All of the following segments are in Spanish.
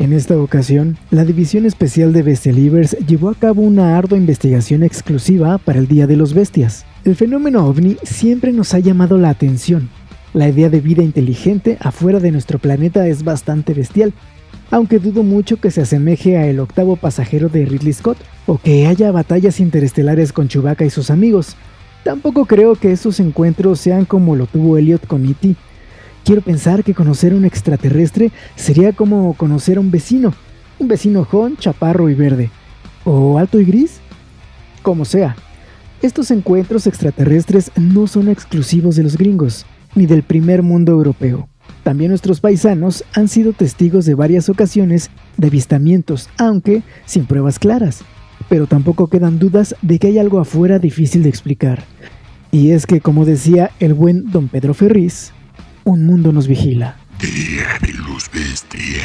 En esta ocasión, la División Especial de Bestialivers llevó a cabo una ardua investigación exclusiva para el Día de los Bestias. El fenómeno ovni siempre nos ha llamado la atención. La idea de vida inteligente afuera de nuestro planeta es bastante bestial, aunque dudo mucho que se asemeje a El octavo pasajero de Ridley Scott o que haya batallas interestelares con Chewbacca y sus amigos. Tampoco creo que esos encuentros sean como lo tuvo Elliot con E.T., Quiero pensar que conocer a un extraterrestre sería como conocer a un vecino, un vecino joven, chaparro y verde, o alto y gris, como sea. Estos encuentros extraterrestres no son exclusivos de los gringos, ni del primer mundo europeo. También nuestros paisanos han sido testigos de varias ocasiones de avistamientos, aunque sin pruebas claras. Pero tampoco quedan dudas de que hay algo afuera difícil de explicar. Y es que, como decía el buen don Pedro Ferriz, un mundo nos vigila. Día de los bestias.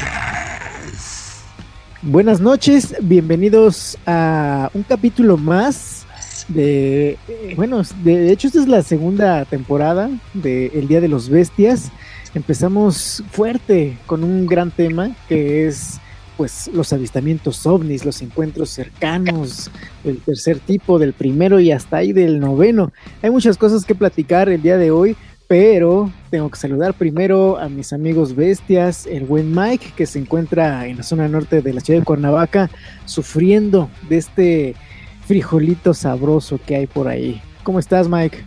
Buenas noches, bienvenidos a un capítulo más de... Bueno, de hecho esta es la segunda temporada de El Día de los Bestias. Empezamos fuerte con un gran tema que es pues los avistamientos ovnis, los encuentros cercanos, el tercer tipo, del primero y hasta ahí del noveno. Hay muchas cosas que platicar el día de hoy, pero tengo que saludar primero a mis amigos bestias, el buen Mike, que se encuentra en la zona norte de la ciudad de Cuernavaca, sufriendo de este frijolito sabroso que hay por ahí. ¿Cómo estás, Mike?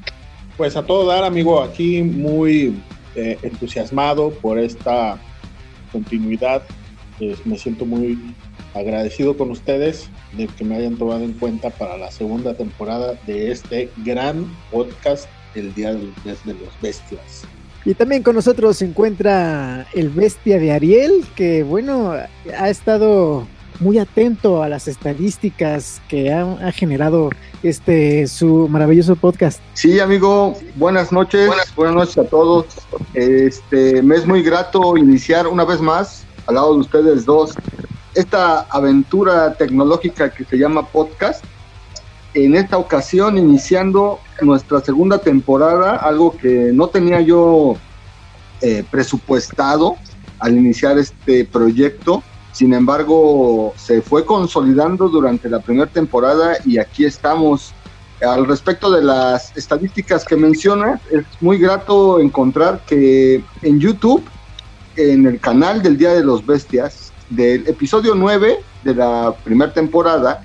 Pues a todo dar, amigo, aquí muy eh, entusiasmado por esta continuidad. me siento muy agradecido con ustedes de que me hayan tomado en cuenta para la segunda temporada de este gran podcast el Día de los Bestias. Y también con nosotros se encuentra el bestia de Ariel, que bueno, ha estado muy atento a las estadísticas que ha, generado este su maravilloso podcast. Sí, amigo, buenas noches, buenas, noches a todos. Este, me es muy grato iniciar una vez más al lado de ustedes dos esta aventura tecnológica que se llama podcast en esta ocasión iniciando nuestra segunda temporada, algo que no tenía yo eh, presupuestado al iniciar este proyecto. Sin embargo, se fue consolidando durante la primera temporada y aquí estamos. Al respecto de las estadísticas que menciona, es muy grato encontrar que en YouTube, en el canal del Día de los Bestias, del episodio 9 de la primera temporada,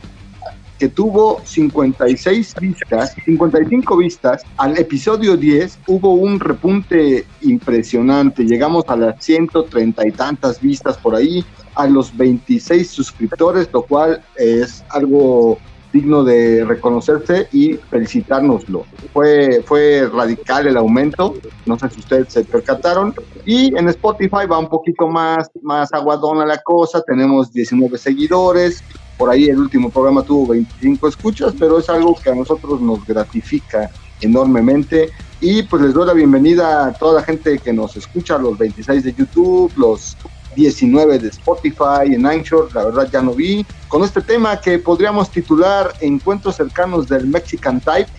que tuvo 56 vistas, 55 vistas, al episodio 10 hubo un repunte impresionante, llegamos a las 130 y tantas vistas por ahí, a los 26 suscriptores, lo cual es algo digno de reconocerse y felicitárnoslo. Fue, fue radical el aumento, no sé si ustedes se percataron. Y en Spotify va un poquito más, más aguadona la cosa, tenemos 19 seguidores, por ahí el último programa tuvo 25 escuchas, pero es algo que a nosotros nos gratifica enormemente. Y pues les doy la bienvenida a toda la gente que nos escucha, los 26 de YouTube, los 19 de Spotify, en Anchor, la verdad ya no vi, con este tema que podríamos titular Encuentros cercanos del Mexican Type,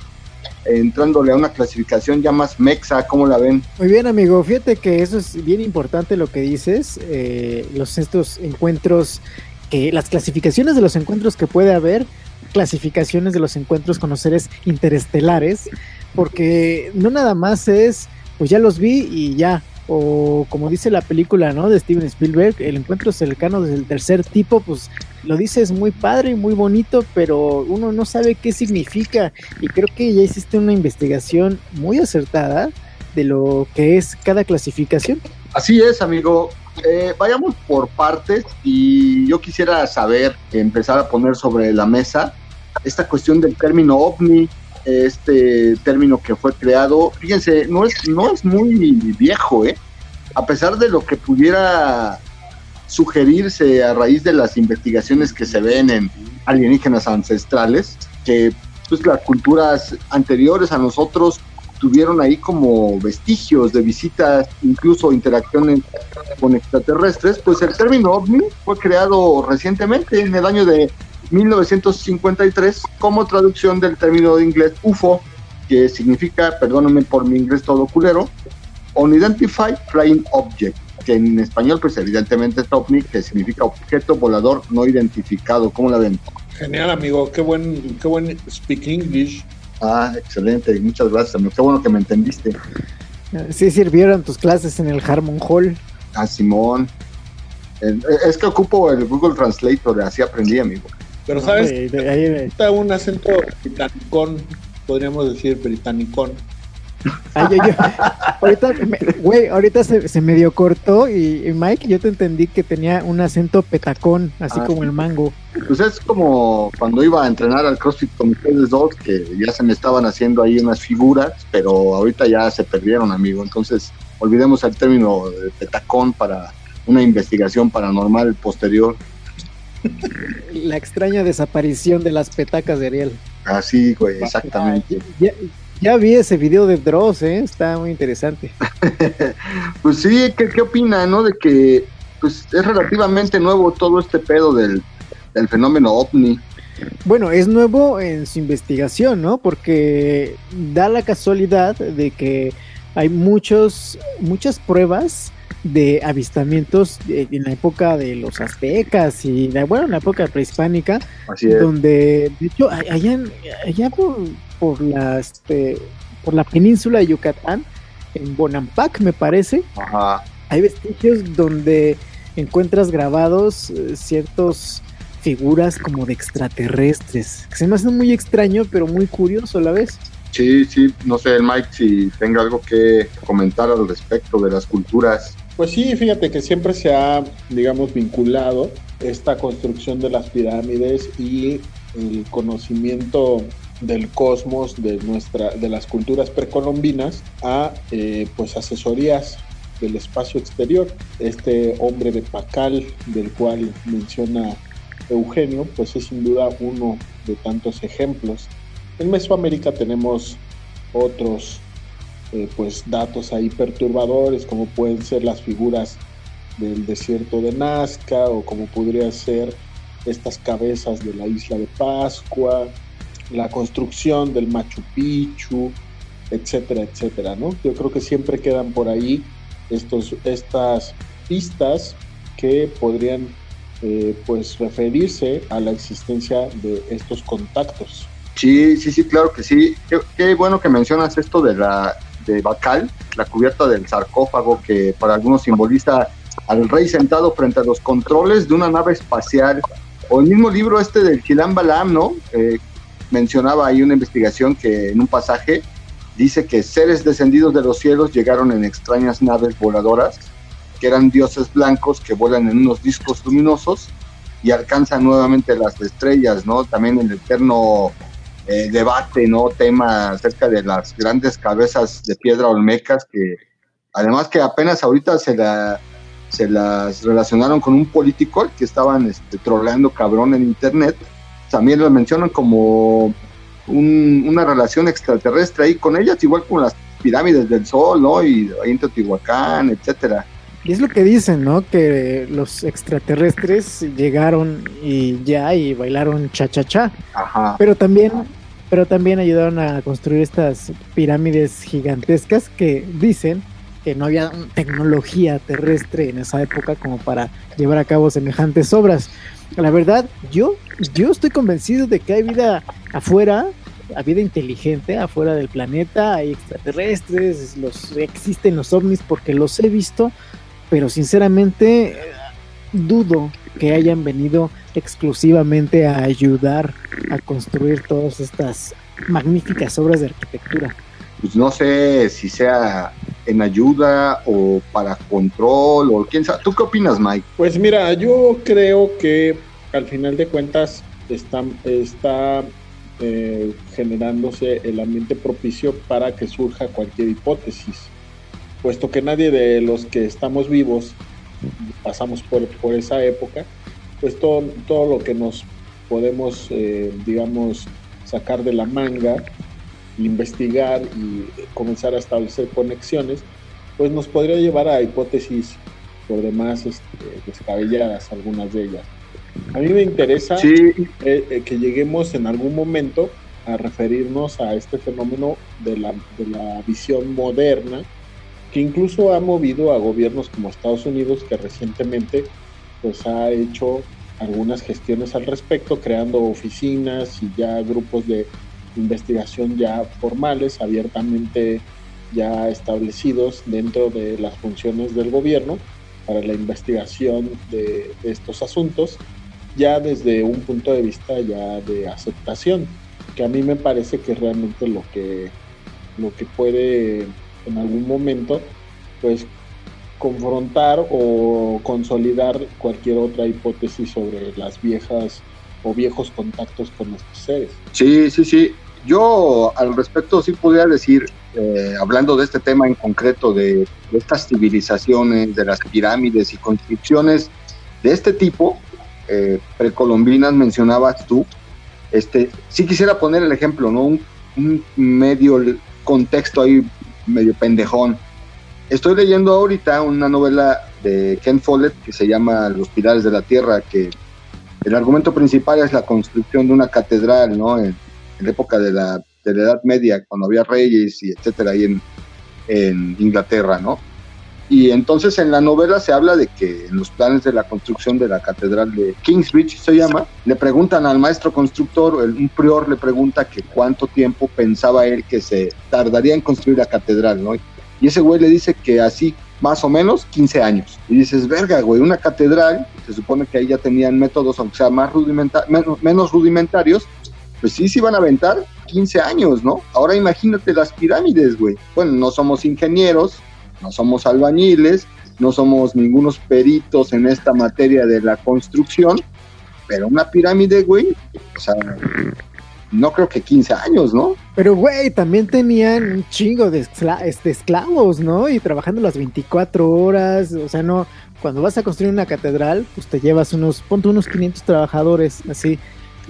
entrándole a una clasificación ya más mexa, ¿cómo la ven? Muy bien, amigo, fíjate que eso es bien importante lo que dices, eh, los estos encuentros las clasificaciones de los encuentros que puede haber, clasificaciones de los encuentros con los seres interestelares, porque no nada más es, pues ya los vi y ya, o como dice la película, ¿no? De Steven Spielberg, el encuentro cercano del tercer tipo, pues lo dice es muy padre y muy bonito, pero uno no sabe qué significa y creo que ya hiciste una investigación muy acertada de lo que es cada clasificación. Así es, amigo. Eh, vayamos por partes y yo quisiera saber, empezar a poner sobre la mesa esta cuestión del término ovni, este término que fue creado, fíjense, no es, no es muy viejo, ¿eh? a pesar de lo que pudiera sugerirse a raíz de las investigaciones que se ven en alienígenas ancestrales, que pues las culturas anteriores a nosotros tuvieron ahí como vestigios de visitas, incluso interacciones con extraterrestres, pues el término ovni fue creado recientemente, en el año de 1953, como traducción del término de inglés UFO, que significa, perdónenme por mi inglés todo culero, Unidentified Flying Object. que en español pues evidentemente es OVNI, que significa objeto volador no identificado. ¿Cómo la ven? Genial, amigo. Qué buen, qué buen speak English. Ah, excelente. Muchas gracias, amigo. Qué bueno que me entendiste. Sí sirvieron tus clases en el Harmon Hall. Ah, Simón. Es que ocupo el Google Translator, así aprendí, amigo. Pero, ¿sabes? Está un acento británico, podríamos decir británico. Ay, yo, ahorita, güey, ahorita se, se, medio cortó y, Mike, yo te entendí que tenía un acento petacón, así ah, como el mango. Pues es como cuando iba a entrenar al CrossFit con ustedes dos, que ya se me estaban haciendo ahí unas figuras, pero ahorita ya se perdieron, amigo. Entonces, olvidemos el término de petacón para una investigación paranormal posterior. La extraña desaparición de las petacas de Ariel. Así, güey, exactamente. Ya, vi ese video de Dross, ¿eh? está muy interesante. pues sí, ¿qué, ¿qué opina, no? De que pues es relativamente nuevo todo este pedo del, del fenómeno ovni. Bueno, es nuevo en su investigación, ¿no? Porque da la casualidad de que hay muchos, muchas pruebas de avistamientos en la época de los aztecas y bueno, en la época prehispánica, donde de hecho allá, allá por, por, la, este, por la península de Yucatán, en Bonampak me parece, hay vestigios donde encuentras grabados eh, ciertos figuras como de extraterrestres, que se me hacen muy extraño, pero muy curioso a la vez. Sí, sí, no sé, Mike, si tenga algo que comentar al respecto de las culturas. Pues sí, fíjate que siempre se ha, digamos, vinculado esta construcción de las pirámides y el conocimiento del cosmos de nuestra de las culturas precolombinas a eh, pues asesorías del espacio exterior. Este hombre de Pacal del cual menciona Eugenio pues es sin duda uno de tantos ejemplos. En Mesoamérica tenemos otros eh, pues datos ahí perturbadores como pueden ser las figuras del desierto de Nazca o como podría ser estas cabezas de la isla de Pascua, la construcción del Machu Picchu, etcétera, etcétera, ¿no? Yo creo que siempre quedan por ahí estos, estas pistas que podrían eh, pues referirse a la existencia de estos contactos. Sí, sí, sí, claro que sí. qué bueno que mencionas esto de la de Bacal, la cubierta del sarcófago que para algunos simboliza al rey sentado frente a los controles de una nave espacial. O el mismo libro este del Gilan Balam, ¿no? Eh, mencionaba ahí una investigación que en un pasaje dice que seres descendidos de los cielos llegaron en extrañas naves voladoras, que eran dioses blancos que vuelan en unos discos luminosos y alcanzan nuevamente las estrellas, ¿no? También el eterno eh, debate, ¿no? Tema acerca de las grandes cabezas de piedra olmecas que además que apenas ahorita se, la, se las relacionaron con un político que estaban este, troleando cabrón en internet. También lo mencionan como una relación extraterrestre ahí con ellas, igual como las pirámides del sol, ¿no? Y ahí en Teotihuacán, etcétera. Y es lo que dicen, ¿no? Que los extraterrestres llegaron y ya y bailaron cha-cha-cha. Ajá. Pero también, pero también ayudaron a construir estas pirámides gigantescas que dicen que no había tecnología terrestre en esa época como para llevar a cabo semejantes obras. La verdad, yo, yo estoy convencido de que hay vida afuera, hay vida inteligente afuera del planeta, hay extraterrestres, los, existen los ovnis porque los he visto pero sinceramente dudo que hayan venido exclusivamente a ayudar a construir todas estas magníficas obras de arquitectura. Pues no sé si sea en ayuda o para control o quién sabe. ¿Tú qué opinas, Mike? Pues mira, yo creo que al final de cuentas está, eh, generándose el ambiente propicio para que surja cualquier hipótesis puesto que nadie de los que estamos vivos pasamos por, por esa época, pues todo, todo lo que nos podemos, eh, digamos, sacar de la manga, investigar y comenzar a establecer conexiones, pues nos podría llevar a hipótesis por demás este, descabelladas, algunas de ellas. A mí me interesa eh, eh, que lleguemos en algún momento a referirnos a este fenómeno de la, de la visión moderna que incluso ha movido a gobiernos como Estados Unidos, que recientemente pues ha hecho algunas gestiones al respecto, creando oficinas y ya grupos de investigación ya formales, abiertamente ya establecidos dentro de las funciones del gobierno para la investigación de, estos asuntos, ya desde un punto de vista ya de aceptación, que a mí me parece que realmente lo que, lo que puede en algún momento, pues confrontar o consolidar cualquier otra hipótesis sobre las viejas o viejos contactos con estos seres. Sí, sí, sí. Yo al respecto sí podría decir, eh, hablando de este tema en concreto, de, estas civilizaciones, de las pirámides y construcciones de este tipo, eh, precolombinas mencionabas tú, este, sí quisiera poner el ejemplo, ¿no? Un, medio contexto ahí medio pendejón. Estoy leyendo ahorita una novela de Ken Follett que se llama Los Pilares de la Tierra, que el argumento principal es la construcción de una catedral, ¿no? En, la época de la, de la, Edad Media, cuando había reyes y etcétera, ahí en, en Inglaterra, ¿no? Y entonces en la novela se habla de que en los planes de la construcción de la catedral de Kingsbridge, se llama, le preguntan al maestro constructor, un prior le pregunta que cuánto tiempo pensaba él que se tardaría en construir la catedral, ¿no? Y ese güey le dice que así más o menos 15 años. Y dices, verga, güey, una catedral, se supone que ahí ya tenían métodos, aunque sea más menos, rudimentarios, pues sí, sí van a aventar 15 años, ¿no? Ahora imagínate las pirámides, güey. Bueno, no somos ingenieros, no somos albañiles, no somos ningunos peritos en esta materia de la construcción, pero una pirámide, güey, o sea, no creo que 15 años, ¿no? Pero, güey, también tenían un chingo de, este, esclavos, ¿no? Y trabajando las 24 horas, o sea, no, cuando vas a construir una catedral, pues te llevas unos, ponte unos 500 trabajadores, así,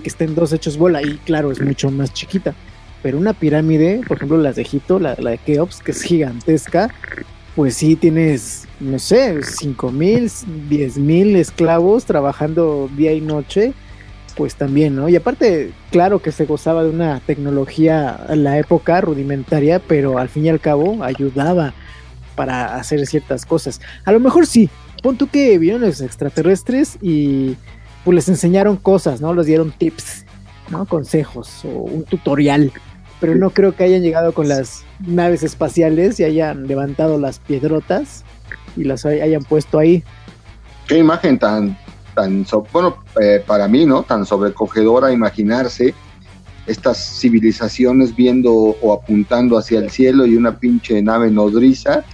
que estén dos hechos bola, y claro, es mucho más chiquita. Pero una pirámide, por ejemplo, las de Egipto, la, de Keops, que es gigantesca, pues sí tienes, no sé, 5 mil, 10 mil esclavos trabajando día y noche pues también, ¿no? Y aparte, claro que se gozaba de una tecnología en la época rudimentaria, pero al fin y al cabo ayudaba para hacer ciertas cosas. A lo mejor sí, pon tú que vieron los extraterrestres y pues les enseñaron cosas, ¿no? Les dieron tips, ¿no? Consejos o un tutorial. Pero no creo que hayan llegado con las naves espaciales y hayan levantado las piedrotas y las hayan puesto ahí. Qué imagen tan tan, bueno, eh, para mí, ¿no? Tan sobrecogedora imaginarse estas civilizaciones viendo o apuntando hacia el cielo y una pinche nave nodriza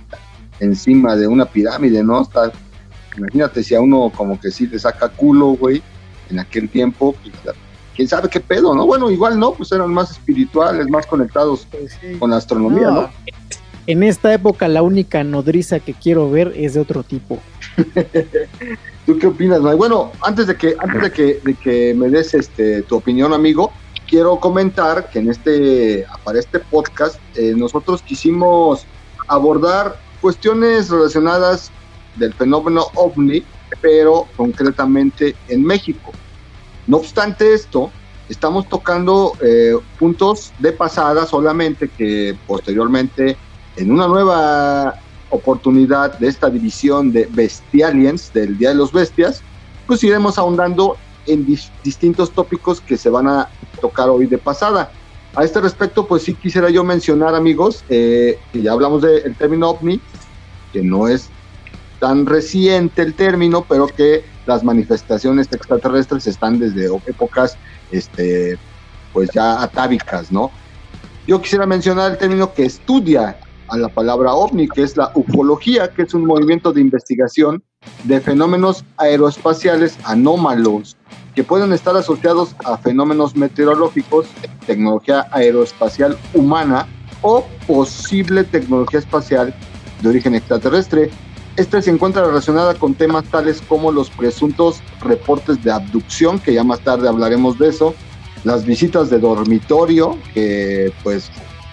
encima de una pirámide, ¿no? Está, imagínate si a uno como que sí le saca culo, güey, en aquel tiempo, pues, quién sabe qué pedo, ¿no? Bueno, igual no, pues eran más espirituales, más conectados pues con la astronomía, ¿no? En esta época la única nodriza que quiero ver es de otro tipo. ¿Tú qué opinas, Bueno, antes de que, antes de que, de que me des este, tu opinión, amigo, quiero comentar que en este, para este podcast, eh, nosotros quisimos abordar cuestiones relacionadas del fenómeno ovni, pero concretamente en México. No obstante esto, estamos tocando eh, puntos de pasada solamente que posteriormente en una nueva oportunidad de esta división de Bestialiens del Día de los Bestias, pues iremos ahondando en distintos tópicos que se van a tocar hoy de pasada. A este respecto, pues sí quisiera yo mencionar, amigos, eh, que ya hablamos del término ovni, que no es tan reciente el término, pero que las manifestaciones extraterrestres están desde épocas, este, pues ya atávicas, ¿no? Yo quisiera mencionar el término que estudia a la palabra ovni, que es la ufología, que es un movimiento de investigación de fenómenos aeroespaciales anómalos que pueden estar asociados a fenómenos meteorológicos, tecnología aeroespacial humana o posible tecnología espacial de origen extraterrestre. Esta se encuentra relacionada con temas tales como los presuntos reportes de abducción, que ya más tarde hablaremos de eso, las visitas de dormitorio, que pues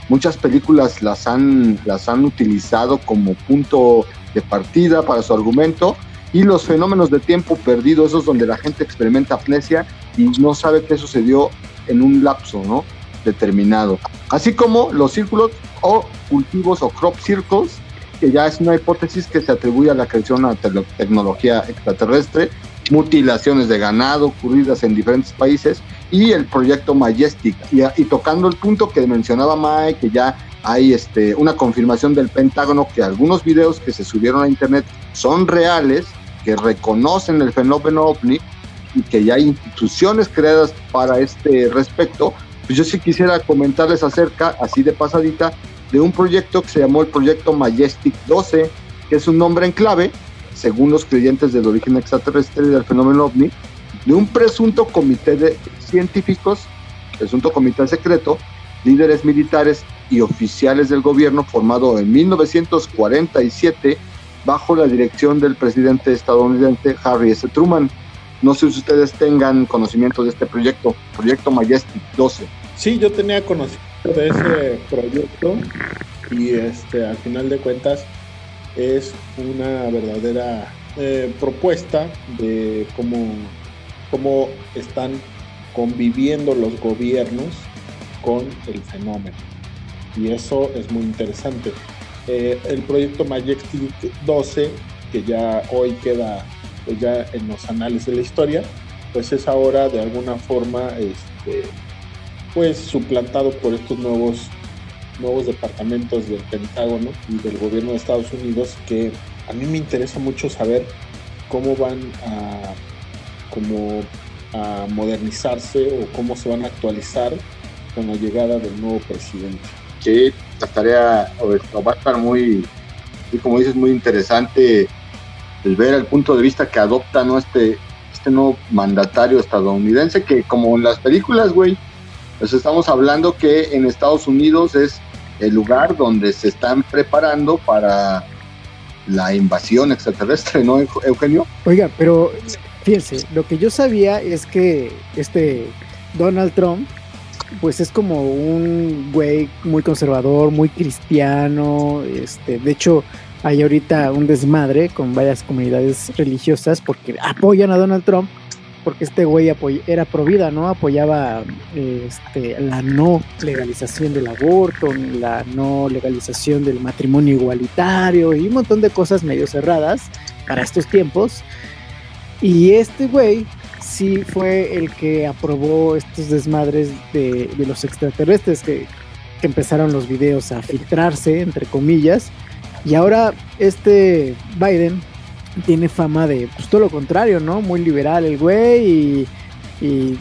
Muchas películas las han, las han utilizado como punto de partida para su argumento y los fenómenos de tiempo perdido, esos donde la gente experimenta amnesia y no sabe qué sucedió en un lapso ¿no? determinado. Así como los círculos o cultivos o crop circles, que ya es una hipótesis que se atribuye a la creación de una tecnología extraterrestre, mutilaciones de ganado ocurridas en diferentes países y el proyecto Majestic. Y, tocando el punto que mencionaba Mae, que ya hay este, una confirmación del Pentágono que algunos videos que se subieron a internet son reales, que reconocen el fenómeno ovni y que ya hay instituciones creadas para este respecto, pues yo sí quisiera comentarles acerca, así de pasadita, de un proyecto que se llamó el Proyecto Majestic 12, que es un nombre en clave, según los creyentes del origen extraterrestre y del fenómeno ovni, de un presunto comité de científicos, presunto comité secreto, líderes militares y oficiales del gobierno formado en 1947 bajo la dirección del presidente estadounidense Harry S. Truman. No sé si ustedes tengan conocimiento de este proyecto, Proyecto Majestic 12. Sí, yo tenía conocimiento de ese proyecto y este al final de cuentas es una verdadera eh, propuesta de cómo, cómo están conviviendo los gobiernos con el fenómeno. Y eso es muy interesante. Eh, el proyecto Majestic 12, que ya hoy queda pues ya en los anales de la historia, pues es ahora de alguna forma este, pues suplantado por estos nuevos nuevos departamentos del Pentágono y del gobierno de Estados Unidos que a mí me interesa mucho saber cómo van a como a modernizarse o cómo se van a actualizar con la llegada del nuevo presidente. Sí, la tarea va a estar muy, y como dices, muy interesante el ver el punto de vista que adopta ¿no? este, este nuevo mandatario estadounidense que como en las películas, güey, pues estamos hablando que en Estados Unidos es el lugar donde se están preparando para la invasión extraterrestre, ¿no, Eugenio? Oiga, pero fíjense, lo que yo sabía es que este Donald Trump, pues es como un güey muy conservador, muy cristiano, este, de hecho hay ahorita un desmadre con varias comunidades religiosas porque apoyan a Donald Trump porque este güey era pro vida, ¿no? Apoyaba este, la no legalización del aborto, la no legalización del matrimonio igualitario y un montón de cosas medio cerradas para estos tiempos. Y este güey sí fue el que aprobó estos desmadres de, los extraterrestres que, que empezaron los videos a filtrarse, entre comillas. Y ahora este Biden tiene fama de pues, todo lo contrario, ¿no? Muy liberal el güey y,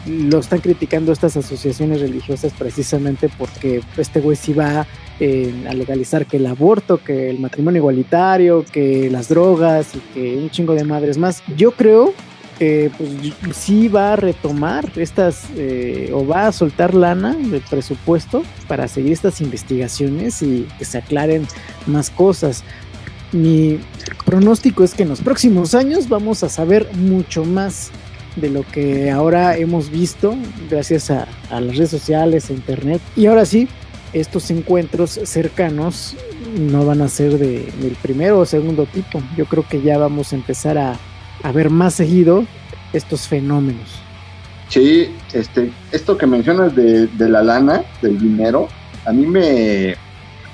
lo están criticando estas asociaciones religiosas precisamente porque este güey sí va a legalizar que el aborto, que el matrimonio igualitario, que las drogas y que un chingo de madres más. Yo creo que pues, sí va a retomar estas eh, o va a soltar lana del presupuesto para seguir estas investigaciones y que se aclaren más cosas mi pronóstico es que en los próximos años vamos a saber mucho más de lo que ahora hemos visto gracias a, las redes sociales, a internet. Y ahora sí, estos encuentros cercanos no van a ser de, del primero o segundo tipo. Yo creo que ya vamos a empezar a, ver más seguido estos fenómenos. Sí, este, esto que mencionas de la lana, del dinero, a mí me,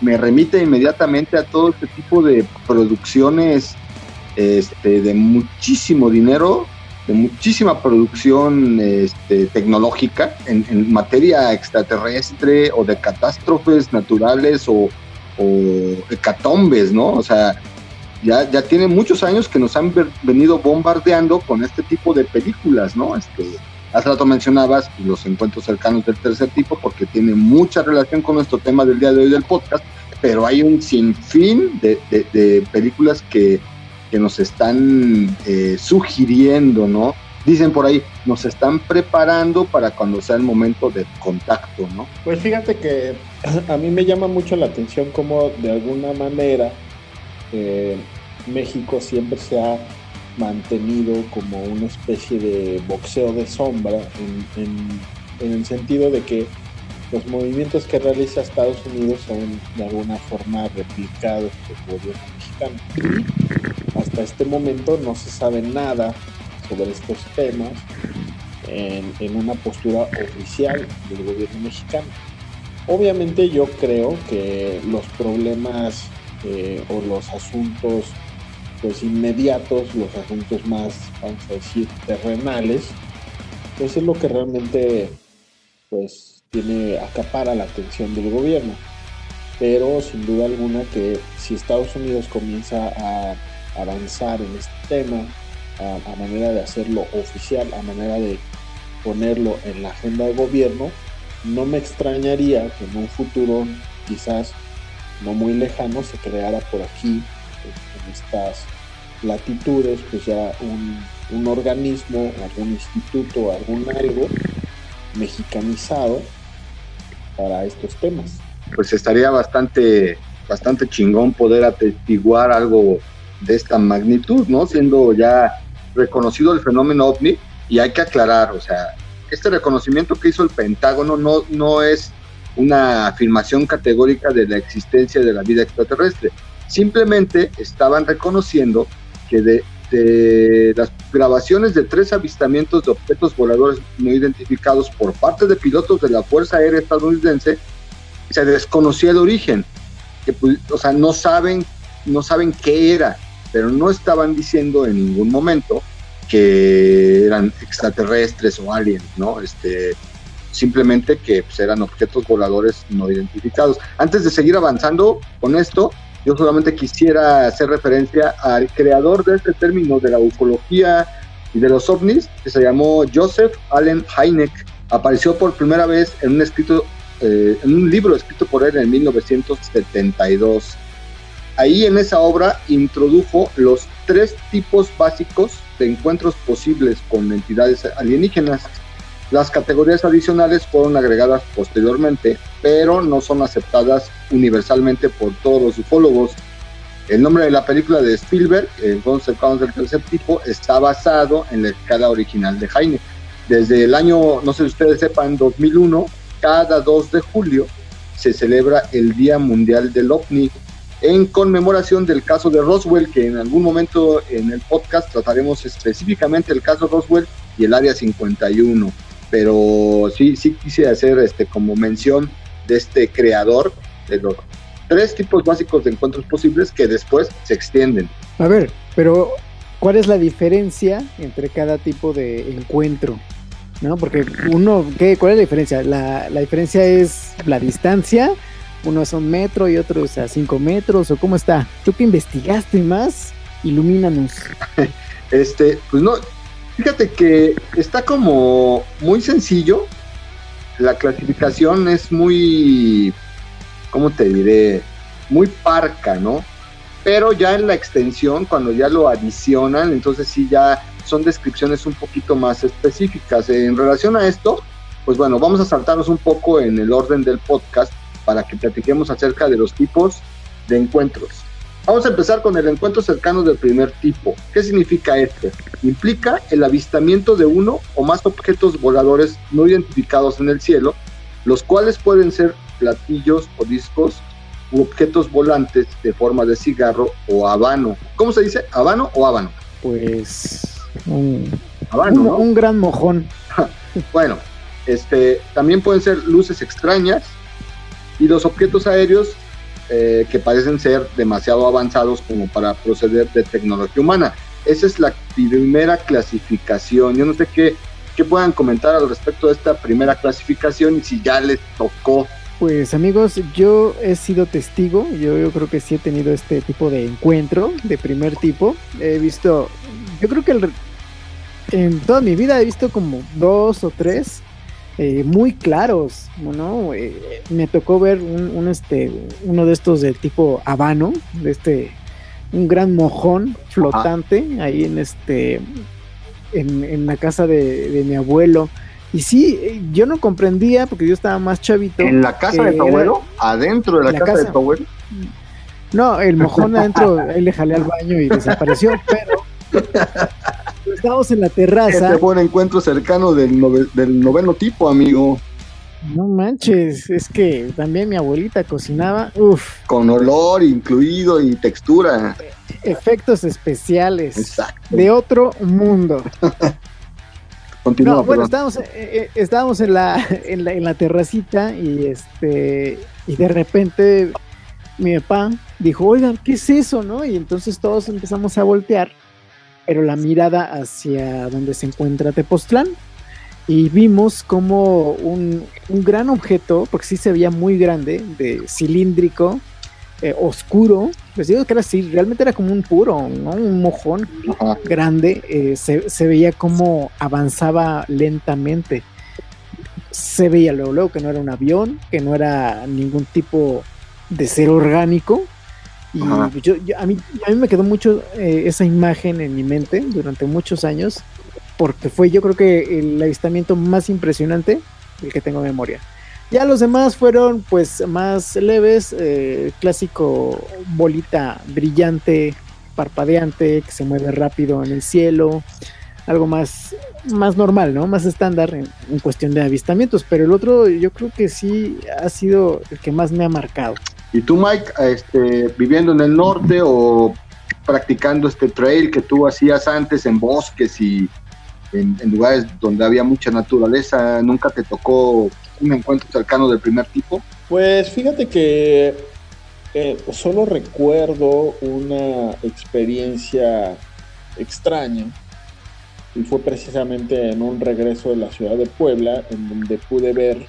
me remite inmediatamente a todo este tipo de producciones este, de muchísimo dinero, de muchísima producción este, tecnológica en, materia extraterrestre o de catástrofes naturales o, hecatombes, ¿no? O sea, ya, ya tiene muchos años que nos han venido bombardeando con este tipo de películas, ¿no? Este, Hace rato mencionabas los encuentros cercanos del tercer tipo porque tiene mucha relación con nuestro tema del día de hoy del podcast, pero hay un sinfín de, de, películas que, que, nos están eh, sugiriendo, ¿no? Dicen por ahí, nos están preparando para cuando sea el momento de contacto, ¿no? Pues fíjate que a mí me llama mucho la atención cómo de alguna manera eh, México siempre se ha mantenido como una especie de boxeo de sombra en, el sentido de que los movimientos que realiza Estados Unidos son de alguna forma replicados por el gobierno mexicano. Hasta este momento no se sabe nada sobre estos temas en, en, una postura oficial del gobierno mexicano. Obviamente yo creo que los problemas eh, o los asuntos pues inmediatos, los asuntos más, vamos a decir, terrenales, pues es lo que realmente pues tiene, acapara la atención del gobierno. Pero sin duda alguna que si Estados Unidos comienza a avanzar en este tema, a, manera de hacerlo oficial, a manera de ponerlo en la agenda de gobierno, no me extrañaría que en un futuro quizás no muy lejano se creara por aquí, en estas latitudes, pues ya un, un organismo, algún instituto, algún algo mexicanizado para estos temas. Pues estaría bastante, bastante chingón poder atestiguar algo de esta magnitud, ¿no? Siendo ya reconocido el fenómeno ovni y hay que aclarar, o sea, este reconocimiento que hizo el Pentágono no, no es una afirmación categórica de la existencia de la vida extraterrestre. Simplemente estaban reconociendo que de, de las grabaciones de tres avistamientos de objetos voladores no identificados por parte de pilotos de la Fuerza Aérea estadounidense, se desconocía el origen. Que, pues, o sea, no saben, no saben qué era, pero no estaban diciendo en ningún momento que eran extraterrestres o aliens, ¿no? Este, simplemente que pues, eran objetos voladores no identificados. Antes de seguir avanzando con esto, yo solamente quisiera hacer referencia al creador de este término de la ufología y de los ovnis, que se llamó Joseph Allen Hynek. Apareció por primera vez en un escrito, eh, en un libro escrito por él en 1972. Ahí en esa obra introdujo los tres tipos básicos de encuentros posibles con entidades alienígenas las categorías adicionales fueron agregadas posteriormente, pero no son aceptadas universalmente por todos los ufólogos. El nombre de la película de Spielberg, entonces del tercer tipo, está basado en la escala original de Heine. Desde el año, no sé si ustedes sepan, 2001, cada 2 de julio se celebra el Día Mundial del OVNI en conmemoración del caso de Roswell, que en algún momento en el podcast trataremos específicamente el caso Roswell y el Área 51 pero sí, sí quise hacer este como mención de este creador de los tres tipos básicos de encuentros posibles que después se extienden. A ver, pero ¿cuál es la diferencia entre cada tipo de encuentro? ¿No? Porque uno, ¿qué, ¿cuál es la diferencia? La, la diferencia es la distancia, uno es a un metro y otro es a cinco metros, o cómo está. Tú que investigaste más, ilumínanos. este, pues no, Fíjate que está como muy sencillo. La clasificación es muy, ¿cómo te diré? Muy parca, ¿no? Pero ya en la extensión, cuando ya lo adicionan, entonces sí ya son descripciones un poquito más específicas. En relación a esto, pues bueno, vamos a saltarnos un poco en el orden del podcast para que platiquemos acerca de los tipos de encuentros. Vamos a empezar con el encuentro cercano del primer tipo. ¿Qué significa este? Implica el avistamiento de uno o más objetos voladores no identificados en el cielo, los cuales pueden ser platillos o discos u objetos volantes de forma de cigarro o habano. ¿Cómo se dice? ¿Habano o habano? Pues un, habano, un gran mojón. bueno, este, también pueden ser luces extrañas y los objetos aéreos eh, que parecen ser demasiado avanzados como para proceder de tecnología humana. Esa es la primera clasificación. Yo no sé qué, qué puedan comentar al respecto de esta primera clasificación y si ya les tocó. Pues amigos, yo he sido testigo, yo, yo creo que sí he tenido este tipo de encuentro de primer tipo. He visto, yo creo que en toda mi vida he visto como dos o tres eh, muy claros, ¿no? Eh, me tocó ver un, este, uno de estos de tipo habano, de este, un gran mojón flotante ahí en este, en, la casa de, mi abuelo. Y sí, yo no comprendía porque yo estaba más chavito. ¿En la casa de tu abuelo? ¿Adentro de la, casa, de tu abuelo? No, el mojón adentro, ahí le jalé al baño y desapareció, pero Estamos en la terraza. Este fue un encuentro cercano del, del noveno tipo, amigo. No manches, es que también mi abuelita cocinaba, uff. Con olor incluido y textura. Efectos especiales. Exacto. De otro mundo. Continúa, no, bueno, estábamos, eh, eh, estábamos en, la, en, la, en la terracita y este y de repente mi papá dijo, oigan, ¿qué es eso? ¿no? Y entonces todos empezamos a voltear, pero la mirada hacia donde se encuentra Tepoztlán. Y vimos como un, un gran objeto, porque sí se veía muy grande, de cilíndrico, eh, oscuro, pues digo que era así, realmente era como un puro, ¿no? Un mojón grande, eh, se, se, veía como avanzaba lentamente. Se veía luego, luego que no era un avión, que no era ningún tipo de ser orgánico. Y yo, a, mí, a mí me quedó mucho eh, esa imagen en mi mente durante muchos años, porque fue yo creo que el avistamiento más impresionante del que tengo memoria. Ya los demás fueron pues más leves, eh, clásico bolita brillante, parpadeante, que se mueve rápido en el cielo, algo más, más normal, ¿no? Más estándar en, en, cuestión de avistamientos, pero el otro yo creo que sí ha sido el que más me ha marcado. ¿Y tú, Mike, este, viviendo en el norte o practicando este trail que tú hacías antes en bosques y en, lugares donde había mucha naturaleza, nunca te tocó un encuentro cercano del primer tipo? Pues fíjate que eh, solo recuerdo una experiencia extraña y fue precisamente en un regreso de la ciudad de Puebla en donde pude ver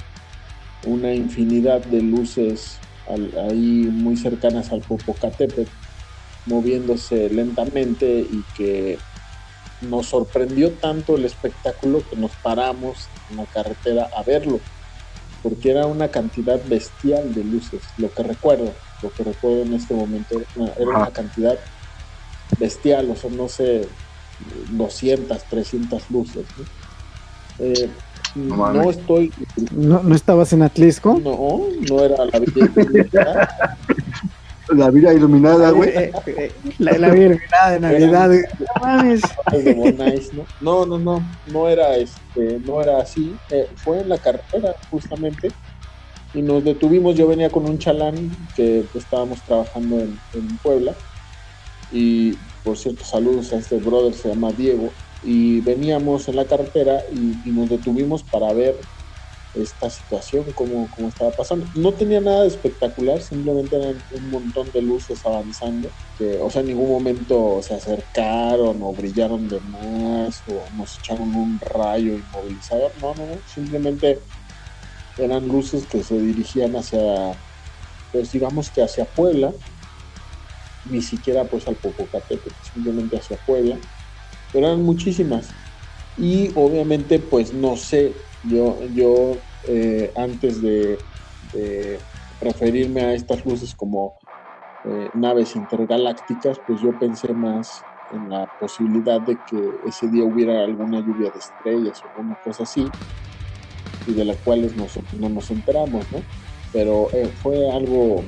una infinidad de luces ahí muy cercanas al Popocatépetl, moviéndose lentamente y que nos sorprendió tanto el espectáculo que nos paramos en la carretera a verlo, porque era una cantidad bestial de luces, lo que recuerdo, lo que recuerdo en este momento, era una cantidad bestial, o sea, no sé, 200, 300 luces. ¿no? Eh, no, estoy. ¿No, ¿No, estabas en Atlisco? No, no era la vida iluminada. la vida iluminada, güey. Eh, eh, la, la, vida iluminada de Navidad, No, no, no, no era este, no era así. Eh, fue en la carretera, justamente. Y nos detuvimos, yo venía con un chalán que estábamos trabajando en, en Puebla. Y por cierto, saludos a este brother, se llama Diego y veníamos en la carretera y, nos detuvimos para ver esta situación, cómo, cómo estaba pasando. No tenía nada de espectacular, simplemente eran un montón de luces avanzando, que, o sea, en ningún momento se acercaron o brillaron de más o nos echaron un rayo inmovilizador, no, no, no, simplemente eran luces que se dirigían hacia, pues digamos que hacia Puebla, ni siquiera pues al Popocatépetl, simplemente hacia Puebla eran muchísimas. Y obviamente, pues no sé, yo, yo eh, antes de, referirme a estas luces como eh, naves intergalácticas, pues yo pensé más en la posibilidad de que ese día hubiera alguna lluvia de estrellas o alguna cosa así, y de las cuales no nos enteramos, ¿no? Pero eh, fue algo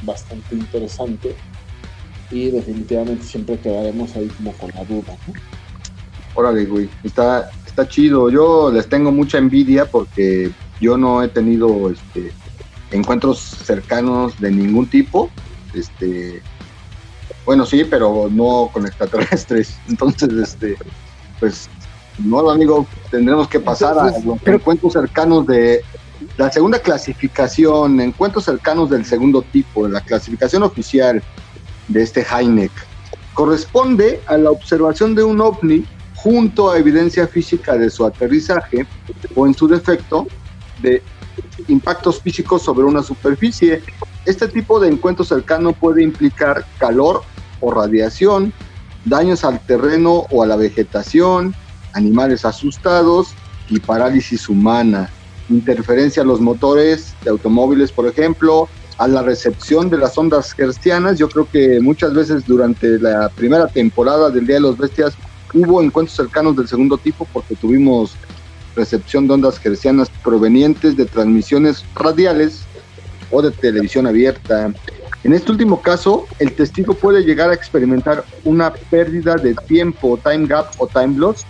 bastante interesante y definitivamente siempre quedaremos ahí como con la duda. ¿no? Órale, güey, está, está chido. Yo les tengo mucha envidia porque yo no he tenido este, encuentros cercanos de ningún tipo. Este, bueno, sí, pero no con extraterrestres. Entonces, este, pues, no, amigo, tendremos que pasar a los encuentros cercanos de la segunda clasificación, encuentros cercanos del segundo tipo, de la clasificación oficial de este Heineck. Corresponde a la observación de un ovni junto a evidencia física de su aterrizaje o en su defecto de impactos físicos sobre una superficie. Este tipo de encuentro cercano puede implicar calor o radiación, daños al terreno o a la vegetación, animales asustados y parálisis humana, interferencia a los motores de automóviles, por ejemplo, a la recepción de las ondas hercianas. Yo creo que muchas veces durante la primera temporada del Día de los Bestias hubo encuentros cercanos del segundo tipo porque tuvimos recepción de ondas hercianas provenientes de transmisiones radiales o de televisión abierta. En este último caso, el testigo puede llegar a experimentar una pérdida de tiempo, time gap o time loss.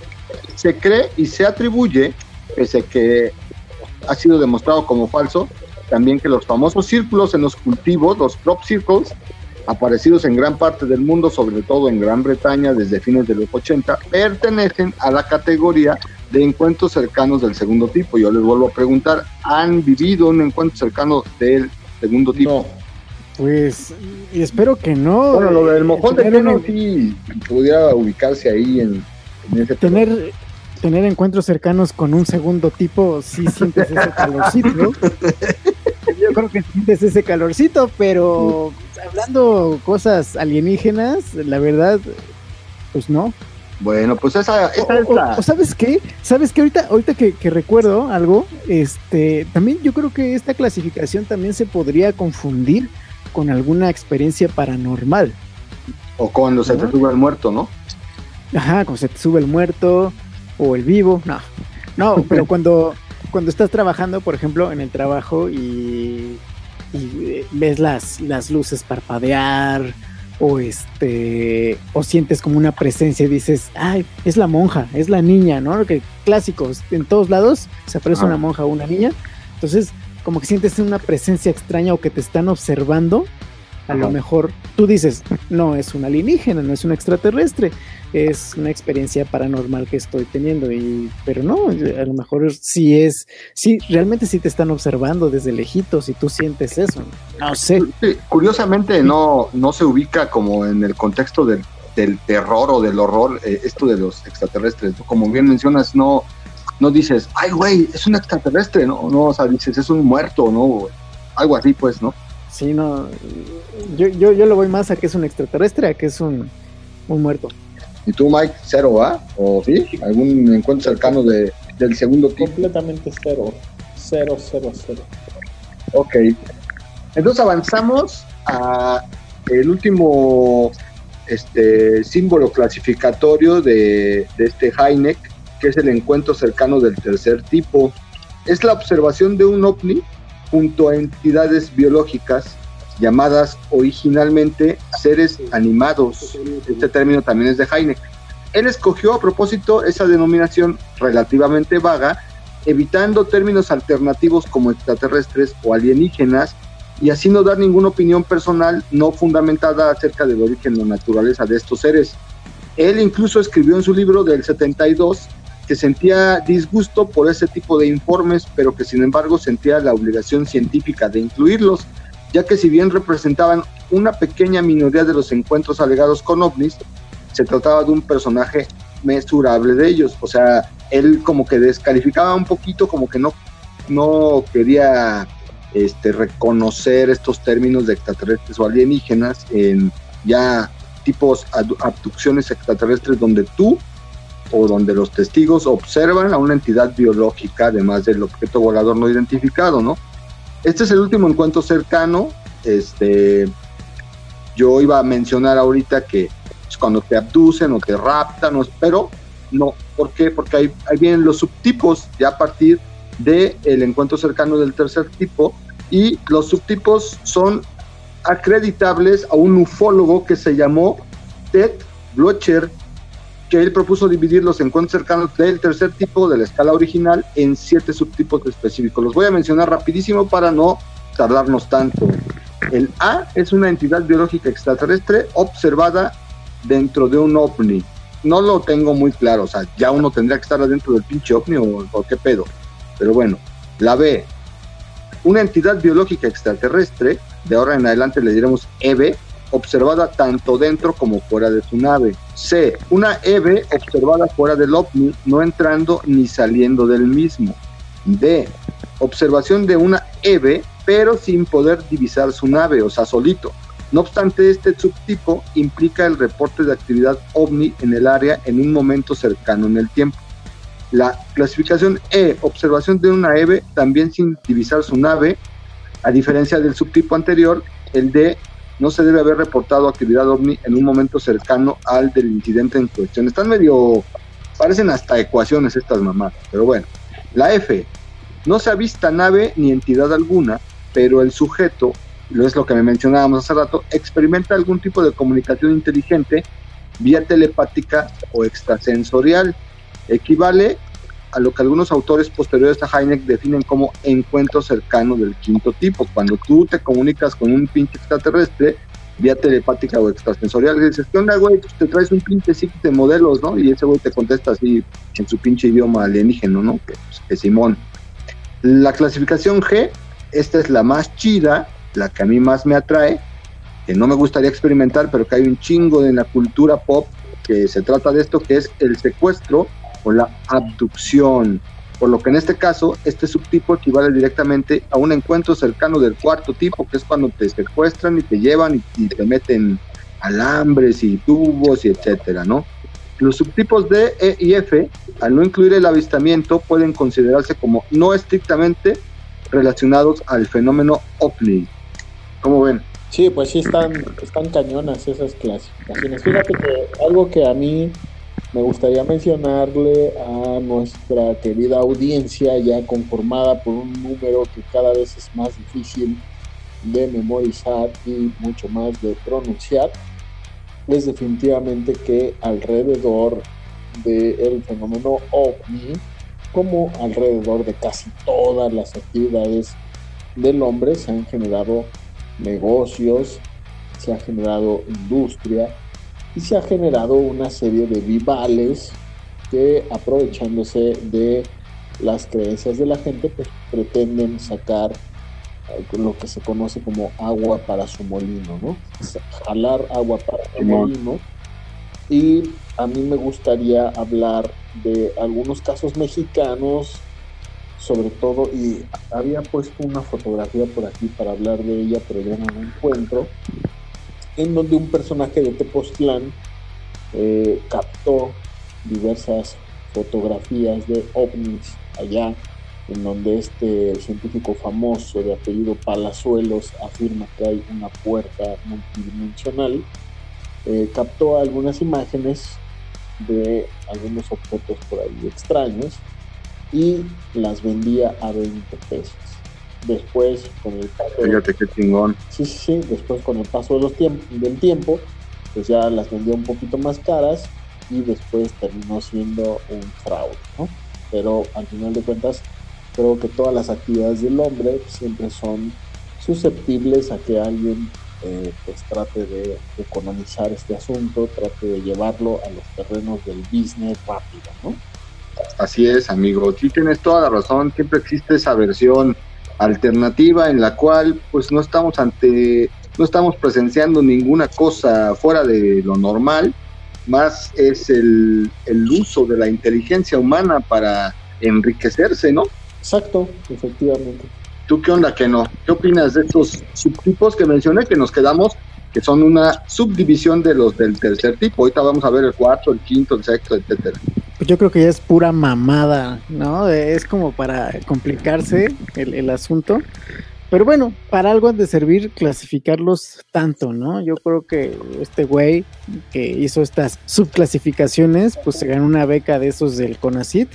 Se cree y se atribuye, pese a que ha sido demostrado como falso, también que los famosos círculos en los cultivos, los crop circles, aparecidos en gran parte del mundo, sobre todo en Gran Bretaña desde fines de los 80, pertenecen a la categoría de encuentros cercanos del segundo tipo. Yo les vuelvo a preguntar, ¿han vivido un encuentro cercano del segundo tipo? Pues y espero que no. Bueno, lo del mojón de no sí pudiera ubicarse ahí en, ese tener tener encuentros cercanos con un segundo tipo, sí sientes ese calorcito. Yo creo que sientes ese calorcito, pero hablando cosas alienígenas, la verdad, pues no. Bueno, pues esa, es la... ¿Sabes qué? ¿Sabes qué? Ahorita, ahorita que, recuerdo algo, este, también yo creo que esta clasificación también se podría confundir con alguna experiencia paranormal. O cuando se te sube el muerto, ¿no? Ajá, cuando se te sube el muerto o el vivo, no. No, pero cuando, cuando estás trabajando, por ejemplo, en el trabajo y, y ves las, las luces parpadear, o este o sientes como una presencia y dices, ay, es la monja, es la niña, ¿no? Que clásicos, en todos lados se aparece una monja o una niña. Entonces, como que sientes una presencia extraña o que te están observando. A lo mejor tú dices, no es un alienígena, no es un extraterrestre, es una experiencia paranormal que estoy teniendo. Y, pero no, a lo mejor sí es, sí, realmente sí te están observando desde lejitos y tú sientes eso. No sé. curiosamente no, no se ubica como en el contexto del, terror o del horror, eh, esto de los extraterrestres. Como bien mencionas, no, no dices, ay, güey, es un extraterrestre, no, no, o sea, dices, es un muerto, ¿no? Algo así, pues, ¿no? Sí, no, yo, yo, yo lo voy más a que es un extraterrestre, a que es un, un muerto. ¿Y tú, Mike, cero, va? ¿O sí? ¿Algún encuentro cercano de, del segundo tipo? Completamente cero. Cero, cero, cero. Ok. Entonces avanzamos a el último este, símbolo clasificatorio de, de este Heineck, que es el encuentro cercano del tercer tipo. Es la observación de un ovni junto a entidades biológicas llamadas originalmente seres animados. Este término también es de Heineck. Él escogió a propósito esa denominación relativamente vaga, evitando términos alternativos como extraterrestres o alienígenas, y así no dar ninguna opinión personal no fundamentada acerca del origen o naturaleza de estos seres. Él incluso escribió en su libro del 72 que sentía disgusto por ese tipo de informes, pero que sin embargo sentía la obligación científica de incluirlos, ya que si bien representaban una pequeña minoría de los encuentros alegados con ovnis, se trataba de un personaje mesurable de ellos, o sea, él como que descalificaba un poquito, como que no, no quería este, reconocer estos términos de extraterrestres o alienígenas en ya tipos abducciones extraterrestres donde tú o donde los testigos observan a una entidad biológica, además del objeto volador no identificado, ¿no? Este es el último encuentro cercano. Este, yo iba a mencionar ahorita que es cuando te abducen o te raptan, pero no. ¿Por qué? Porque ahí, vienen los subtipos ya a partir del el encuentro cercano del tercer tipo y los subtipos son acreditables a un ufólogo que se llamó Ted Blocher que él propuso dividir los encuentros cercanos del tercer tipo de la escala original en siete subtipos específicos. Los voy a mencionar rapidísimo para no tardarnos tanto. El A es una entidad biológica extraterrestre observada dentro de un ovni. No lo tengo muy claro, o sea, ya uno tendría que estar adentro del pinche ovni o, o qué pedo. Pero bueno, la B, una entidad biológica extraterrestre, de ahora en adelante le diremos EVE, observada tanto dentro como fuera de su nave. C. Una EVE observada fuera del OVNI, no entrando ni saliendo del mismo. D. Observación de una EVE, pero sin poder divisar su nave, o sea, solito. No obstante, este subtipo implica el reporte de actividad OVNI en el área en un momento cercano en el tiempo. La clasificación E, observación de una EVE, también sin divisar su nave, a diferencia del subtipo anterior, el D no se debe haber reportado actividad ovni en un momento cercano al del incidente en cuestión. Están medio, parecen hasta ecuaciones estas mamás, pero bueno. La F, no se avista nave ni entidad alguna, pero el sujeto, lo es lo que me mencionábamos hace rato, experimenta algún tipo de comunicación inteligente vía telepática o extrasensorial. Equivale a lo que algunos autores posteriores a Heineck definen como encuentro cercano del quinto tipo. Cuando tú te comunicas con un pinche extraterrestre, vía telepática o extrasensorial, dices, ¿qué onda, güey? Pues te traes un pinche sitio de modelos, ¿no? Y ese güey te contesta así en su pinche idioma alienígeno, ¿no? Que, pues, que Simón. La clasificación G, esta es la más chida, la que a mí más me atrae, que no me gustaría experimentar, pero que hay un chingo en la cultura pop que se trata de esto, que es el secuestro o la abducción. Por lo que en este caso, este subtipo equivale directamente a un encuentro cercano del cuarto tipo, que es cuando te secuestran y te llevan y, te meten alambres y tubos y etcétera, ¿no? Los subtipos D, E y F, al no incluir el avistamiento, pueden considerarse como no estrictamente relacionados al fenómeno OVNI. ¿Cómo ven? Sí, pues sí están, están cañonas esas clasificaciones. Fíjate que algo que a mí me gustaría mencionarle a nuestra querida audiencia ya conformada por un número que cada vez es más difícil de memorizar y mucho más de pronunciar, es definitivamente que alrededor del fenómeno OVNI, como alrededor de casi todas las actividades del hombre, se han generado negocios, se ha generado industria y se ha generado una serie de vivales que aprovechándose de las creencias de la gente pues pretenden sacar lo que se conoce como agua para su molino, ¿no? Jalar agua para su molino. Y a mí me gustaría hablar de algunos casos mexicanos sobre todo, y había puesto una fotografía por aquí para hablar de ella, pero ya no la encuentro, en donde un personaje de Tepoztlán eh, captó diversas fotografías de ovnis allá, en donde este científico famoso de apellido Palazuelos afirma que hay una puerta multidimensional, eh, captó algunas imágenes de algunos objetos por ahí extraños y las vendía a 20 pesos. Después, con el paso. Fíjate qué chingón. Sí, sí, sí. Después, con el paso de los del tiempo, pues ya las vendía un poquito más caras y después terminó siendo un fraude, ¿no? Pero al final de cuentas, creo que todas las actividades del hombre siempre son susceptibles a que alguien eh, pues trate de economizar este asunto, trate de llevarlo a los terrenos del business rápido, ¿no? Así es, amigo. Sí tienes toda la razón. Siempre existe esa versión alternativa en la cual pues no estamos ante no estamos presenciando ninguna cosa fuera de lo normal, más es el, el uso de la inteligencia humana para enriquecerse, ¿no? Exacto, efectivamente. ¿Tú qué onda que no? ¿Qué opinas de estos subtipos que mencioné que nos quedamos que son una subdivisión de los del tercer tipo. Ahorita vamos a ver el cuarto, el quinto, el sexto, etcétera. Pues yo creo que ya es pura mamada, ¿no? Es como para complicarse el, asunto. Pero bueno, para algo han de servir clasificarlos tanto, ¿no? Yo creo que este güey que hizo estas subclasificaciones, pues se ganó una beca de esos del CONACIT.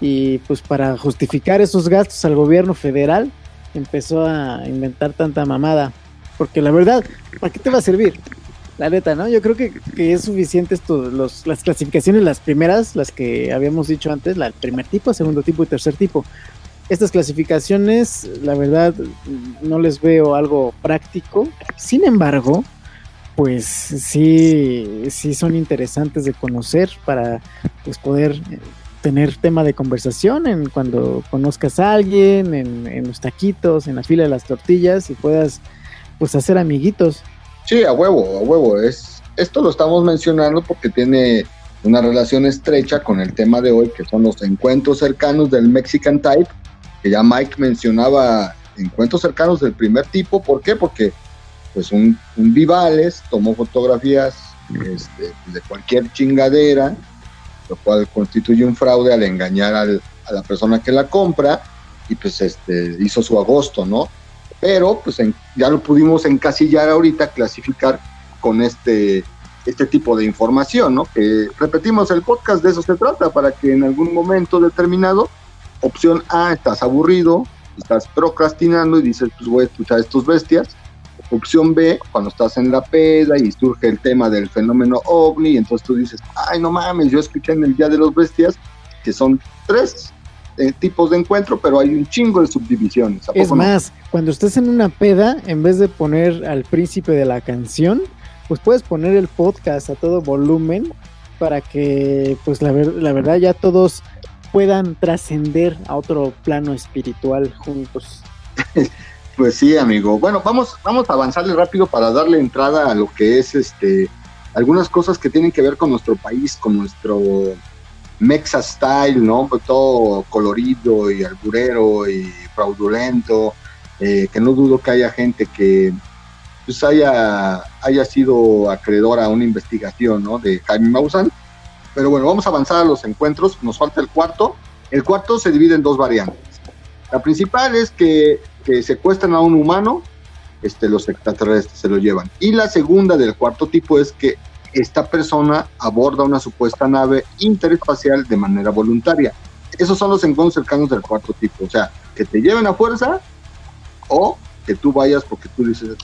Y pues para justificar esos gastos al gobierno federal, empezó a inventar tanta mamada. Porque la verdad, ¿para qué te va a servir? La neta, ¿no? Yo creo que, es suficiente esto, los, las clasificaciones, las primeras, las que habíamos dicho antes, la, el primer tipo, segundo tipo y tercer tipo. Estas clasificaciones, la verdad, no les veo algo práctico. Sin embargo, pues sí, sí son interesantes de conocer para pues, poder eh, tener tema de conversación en cuando conozcas a alguien, en, en los taquitos, en la fila de las tortillas y puedas pues hacer amiguitos. Sí, a huevo, a huevo. Es, esto lo estamos mencionando porque tiene una relación estrecha con el tema de hoy, que son los encuentros cercanos del Mexican Type, que ya Mike mencionaba encuentros cercanos del primer tipo. ¿Por qué? Porque pues un, Vivales tomó fotografías este, de cualquier chingadera, lo cual constituye un fraude al engañar a la persona que la compra y pues este, hizo su agosto, ¿no? Pero pues ya lo pudimos encasillar ahorita, clasificar con este, este tipo de información, ¿no? Que repetimos el podcast, de eso se trata, para que en algún momento determinado, opción A, estás aburrido, estás procrastinando y dices, pues voy a escuchar estos bestias. Opción B, cuando estás en la peda y surge el tema del fenómeno ovni, y entonces tú dices, ay, no mames, yo escuché en el Día de los Bestias, que son tres eh, tipos de encuentro, pero hay un chingo de subdivisiones. Es más, cuando estés en una peda, en vez de poner al príncipe de la canción, pues puedes poner el podcast a todo volumen para que, pues la, la verdad, ya todos puedan trascender a otro plano espiritual juntos. Pues sí, amigo. Bueno, vamos, vamos a avanzarle rápido para darle entrada a lo que es este algunas cosas que tienen que ver con nuestro país, con nuestro Mexa Style, ¿no? Pues todo colorido y alburero y fraudulento, eh, que no dudo que haya gente que pues haya, haya sido acreedora a una investigación, ¿no? De Jaime Maussan. Pero bueno, vamos a avanzar a los encuentros, nos falta el cuarto. El cuarto se divide en dos variantes. La principal es que, que secuestran a un humano, este, los extraterrestres se lo llevan. Y la segunda del cuarto tipo es que esta persona aborda una supuesta nave interespacial de manera voluntaria. Esos son los encuentros cercanos del cuarto tipo. O sea, que te lleven a fuerza o que tú vayas porque tú dices,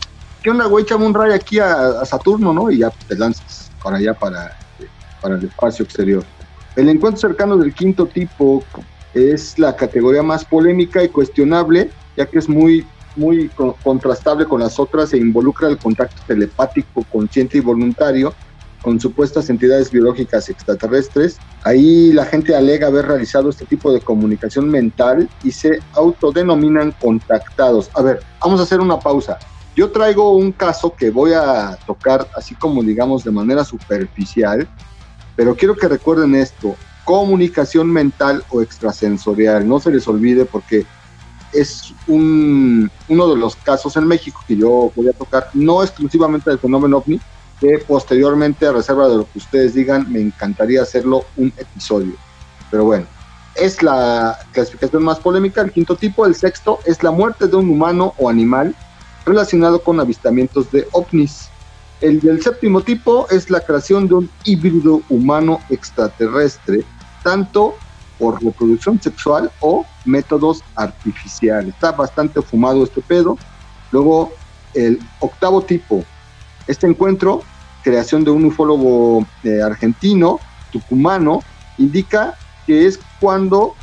¿qué onda, güey? Echame un rayo aquí a, Saturno, ¿no? Y ya te lanzas para allá, para, para el espacio exterior. El encuentro cercano del quinto tipo es la categoría más polémica y cuestionable, ya que es muy, muy contrastable con las otras e involucra el contacto telepático, consciente y voluntario con supuestas entidades biológicas extraterrestres. Ahí la gente alega haber realizado este tipo de comunicación mental y se autodenominan contactados. A ver, vamos a hacer una pausa. Yo traigo un caso que voy a tocar así como digamos de manera superficial, pero quiero que recuerden esto, comunicación mental o extrasensorial, no se les olvide porque es un, uno de los casos en México que yo voy a tocar, no exclusivamente del fenómeno ovni, que posteriormente, a reserva de lo que ustedes digan, me encantaría hacerlo un episodio. Pero bueno, es la clasificación más polémica. El quinto tipo, el sexto, es la muerte de un humano o animal relacionado con avistamientos de ovnis. El del séptimo tipo es la creación de un híbrido humano extraterrestre, tanto por reproducción sexual o métodos artificiales. Está bastante fumado este pedo. Luego, el octavo tipo. Este encuentro creación de un ufólogo eh, argentino, tucumano, indica que es cuando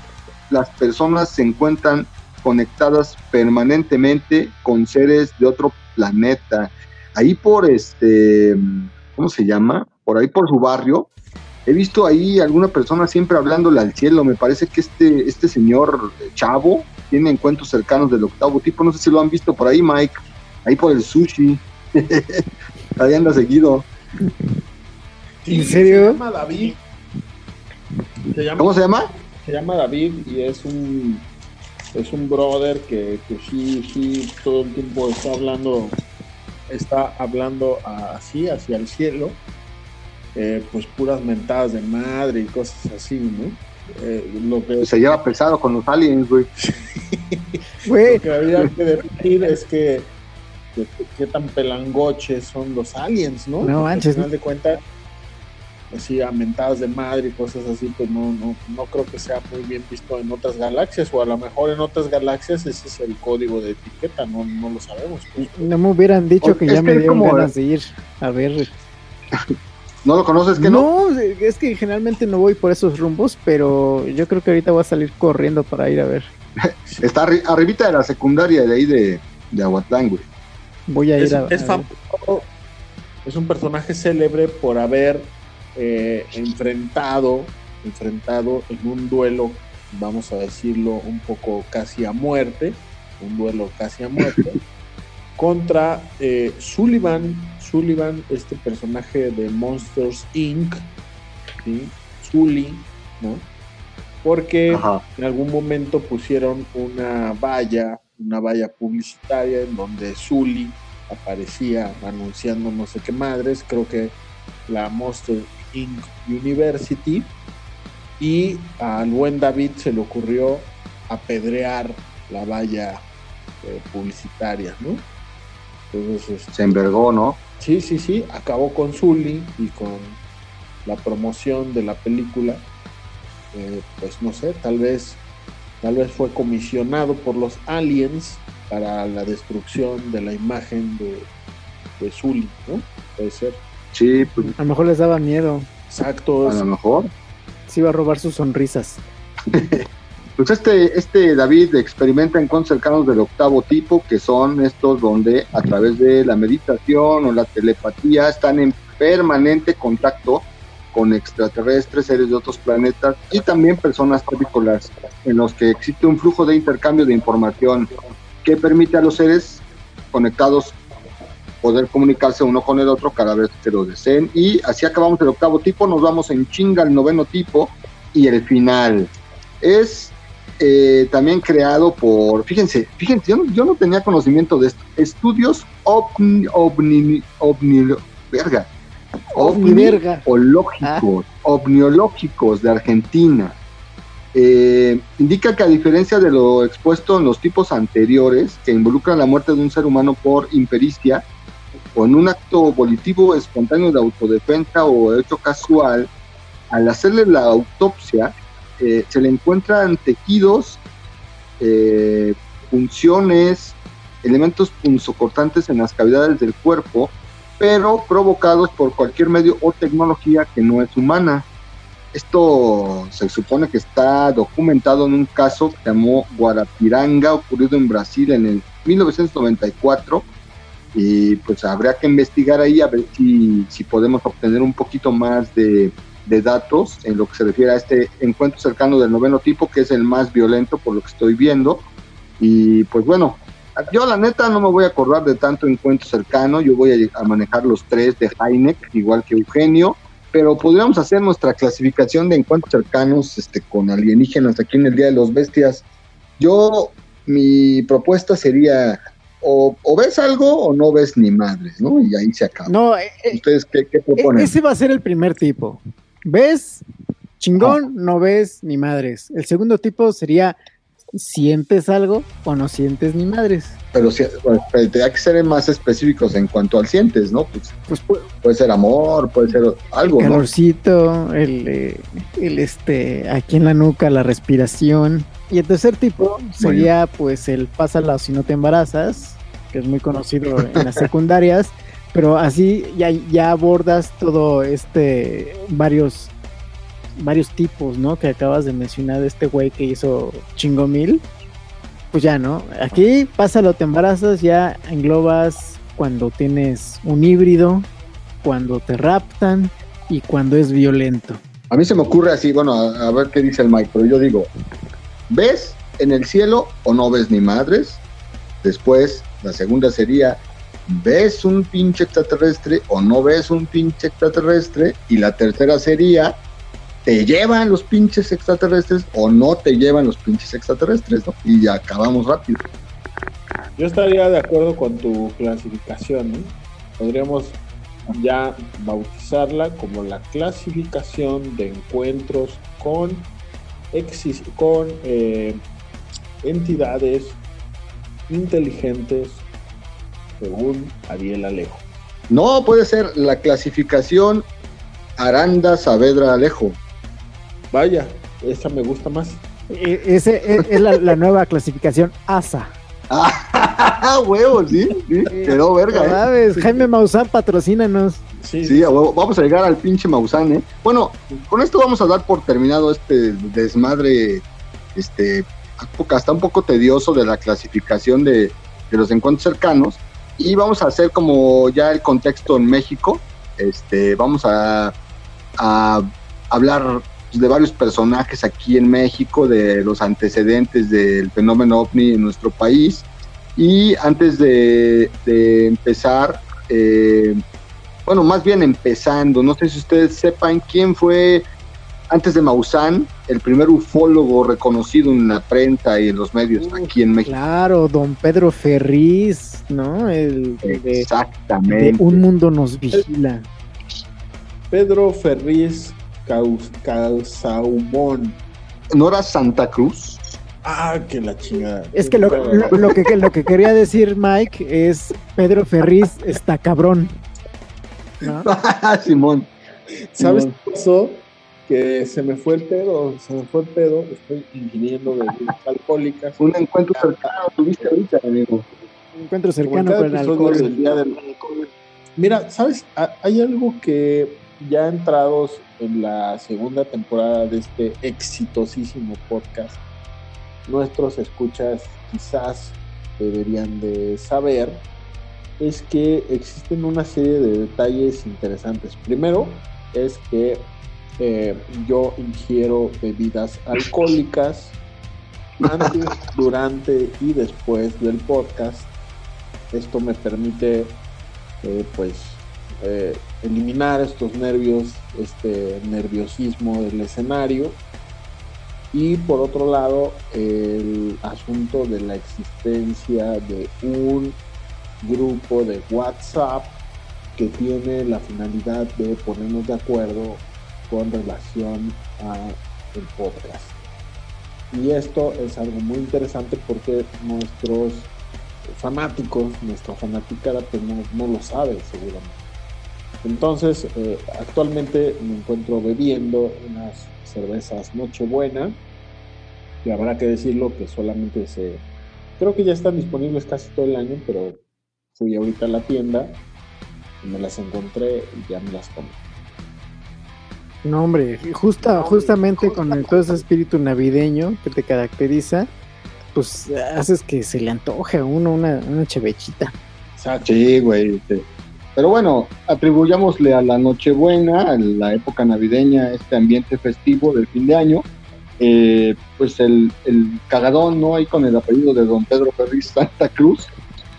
las personas se encuentran conectadas permanentemente con seres de otro planeta. Ahí por este, ¿cómo se llama? Por ahí por su barrio, he visto ahí alguna persona siempre hablándole al cielo. Me parece que este, este señor Chavo tiene encuentros cercanos del octavo tipo. No sé si lo han visto por ahí, Mike. Ahí por el sushi. Ahí anda seguido. ¿En serio? Se llama David. ¿Cómo se llama? Se llama David y es un es un brother que, que sí, sí, todo el tiempo está hablando, está hablando así, hacia el cielo, eh, pues puras mentadas de madre y cosas así, ¿no? Eh, lo que se lleva pesado con los aliens, güey. lo que habría que decir es que qué tan pelangoches son los aliens, ¿no? No manches. Al final de cuentas, así amentadas de madre y cosas así, pues no, no, no creo que sea muy bien visto en otras galaxias, o a lo mejor en otras galaxias ese es el código de etiqueta, no, no lo sabemos. Pues. No me hubieran dicho que ya me dieron ganas de ir a ver. ¿No lo conoces que no? No, es que generalmente no voy por esos rumbos, pero yo creo que ahorita voy a salir corriendo para ir a ver. Está arribita de la secundaria de ahí de, de Aguatlán, güey. Voy a ir es, a, es, es un personaje célebre por haber eh, enfrentado, enfrentado en un duelo, vamos a decirlo, un poco casi a muerte, un duelo casi a muerte, contra eh, Sullivan, Sullivan, este personaje de Monsters Inc., ¿sí? Sully, ¿no? Porque en algún momento pusieron una valla una valla publicitaria en donde Zully aparecía anunciando no sé qué madres, creo que la Monster Inc. University, y al buen David se le ocurrió apedrear la valla eh, publicitaria, ¿no? Entonces, este, se envergó, ¿no? Sí, sí, sí, acabó con Zully y con la promoción de la película, eh, pues no sé, tal vez Tal vez fue comisionado por los aliens para la destrucción de la imagen de, de Zully, ¿no? Puede ser. Sí, pues. A lo mejor les daba miedo. Exacto. A lo mejor. Se iba a robar sus sonrisas. pues este, este David experimenta con cercanos del octavo tipo, que son estos donde a través de la meditación o la telepatía están en permanente contacto con extraterrestres, seres de otros planetas y también personas terrícolas en los que existe un flujo de intercambio de información. que permite a los seres conectados poder comunicarse uno con el otro cada vez que lo deseen. Y así acabamos el octavo tipo, nos vamos en chinga al noveno tipo y el final. Es eh, también creado por, fíjense, fíjense, yo no, tenía conocimiento de esto, estudios ovni, ovni, ovni, verga, ovniológicos, ah. de Argentina. Eh, indica que a diferencia de lo expuesto en los tipos anteriores, que involucran la muerte de un ser humano por impericia, o en un acto volitivo espontáneo de autodefensa o hecho casual, al hacerle la autopsia, eh, se le encuentran tejidos, eh, funciones, elementos punzocortantes en las cavidades del cuerpo, pero provocados por cualquier medio o tecnología que no es humana. Esto se supone que está documentado en un caso que llamó Guarapiranga, ocurrido en Brasil en el 1994. Y pues habría que investigar ahí a ver si, si podemos obtener un poquito más de, de datos en lo que se refiere a este encuentro cercano del noveno tipo, que es el más violento por lo que estoy viendo. Y pues bueno, yo la neta no me voy a acordar de tanto encuentro cercano, yo voy a, manejar los tres de Heineck, igual que Eugenio, pero podríamos hacer nuestra clasificación de encuentros cercanos este, con alienígenas aquí en el Día de los Bestias. Yo, mi propuesta sería, o, ves algo o no ves ni madres, ¿no? Y ahí se acaba. No, eh, eh, ¿Ustedes qué, qué, proponen? Ese va a ser el primer tipo. ¿Ves? Chingón, ah. no ves ni madres. El segundo tipo sería, ¿sientes algo o no sientes ni madres? Pero, si, bueno, hay que ser más específicos en cuanto al sientes, ¿no? Pues, pues puede, ser amor, puede ser algo, el calorcito, el, eh, el, este, aquí en la nuca, la respiración. Y el tercer tipo sería, pues, el pásala si no te embarazas, que es muy conocido en las secundarias, pero así ya, ya abordas todo este, varios varios tipos, ¿no? Que acabas de mencionar de este güey que hizo Chingomil pues ya, ¿no? Aquí pásalo, te embarazas, ya englobas cuando tienes un híbrido, cuando te raptan y cuando es violento. A mí se me ocurre así, bueno, a, ver qué dice el Mike, pero yo digo, ¿ves en el cielo o no ves ni madres? Después, la segunda sería, ¿ves un pinche extraterrestre o no ves un pinche extraterrestre? Y la tercera sería, te llevan los pinches extraterrestres o no te llevan los pinches extraterrestres, ¿no? Y ya acabamos rápido. Yo estaría de acuerdo con tu clasificación, ¿no? Podríamos ya bautizarla como la clasificación de encuentros con, con eh, entidades inteligentes según Ariel Alejo. No, puede ser la clasificación Aranda Saavedra Alejo. Vaya, esa me gusta más. E, ese e, es, la, nueva clasificación ASA. Ah, huevo, sí, sí, quedó verga. ¿eh? ¿Sabes? Jaime Maussan, patrocínanos. Sí, sí, vamos a llegar al pinche Maussan, ¿eh? Bueno, con esto vamos a dar por terminado este desmadre, este, hasta un poco tedioso de la clasificación de, de los encuentros cercanos. Y vamos a hacer como ya el contexto en México. Este, vamos a, a hablar de varios personajes aquí en México, de los antecedentes del fenómeno ovni en nuestro país. Y antes de, empezar, eh, bueno, más bien empezando, no sé si ustedes sepan quién fue antes de Maussan, el primer ufólogo reconocido en la prensa y en los medios aquí en México. Claro, don Pedro Ferriz, ¿no? El, Exactamente. Un mundo nos vigila. Pedro Ferriz Calzaumón. ¿No era Santa Cruz? Ah, que la chingada. Es que lo, que lo que quería decir Mike es Pedro Ferriz está cabrón. Simón. ¿Sabes qué pasó? Que se me fue el pedo, se me fue el pedo, estoy ingiriendo bebidas alcohólicas. Un encuentro cercano tuviste ahorita, amigo. Un encuentro cercano con el alcohol. Mira, ¿sabes? Hay algo que ya entrados en la segunda temporada de este exitosísimo podcast, nuestros escuchas quizás deberían de saber es que existen una serie de detalles interesantes. Primero es que eh, yo ingiero bebidas alcohólicas antes, durante y después del podcast. Esto me permite, eh, pues, eh, eliminar estos nervios, este nerviosismo del escenario. Y por otro lado, el asunto de la existencia de un grupo de WhatsApp que tiene la finalidad de ponernos de acuerdo con relación a el podcast. Y esto es algo muy interesante porque nuestros fanáticos, nuestra fanaticada, pues no, lo sabe seguramente. Entonces, eh, actualmente me encuentro bebiendo unas cervezas Nochebuena, que habrá que decirlo que solamente se... Creo que ya están disponibles casi todo el año, pero fui ahorita a la tienda y me las encontré y ya me las comí. No, hombre, justa, justamente con todo ese espíritu navideño que te caracteriza, pues haces que se le antoje a uno una, una chevechita. Sí, güey. Pero bueno, atribuyámosle a la Nochebuena, a la época navideña, este ambiente festivo del fin de año, eh, pues el, cagadón, ¿no? Ahí con el apellido de don Pedro Ferriz Santa Cruz,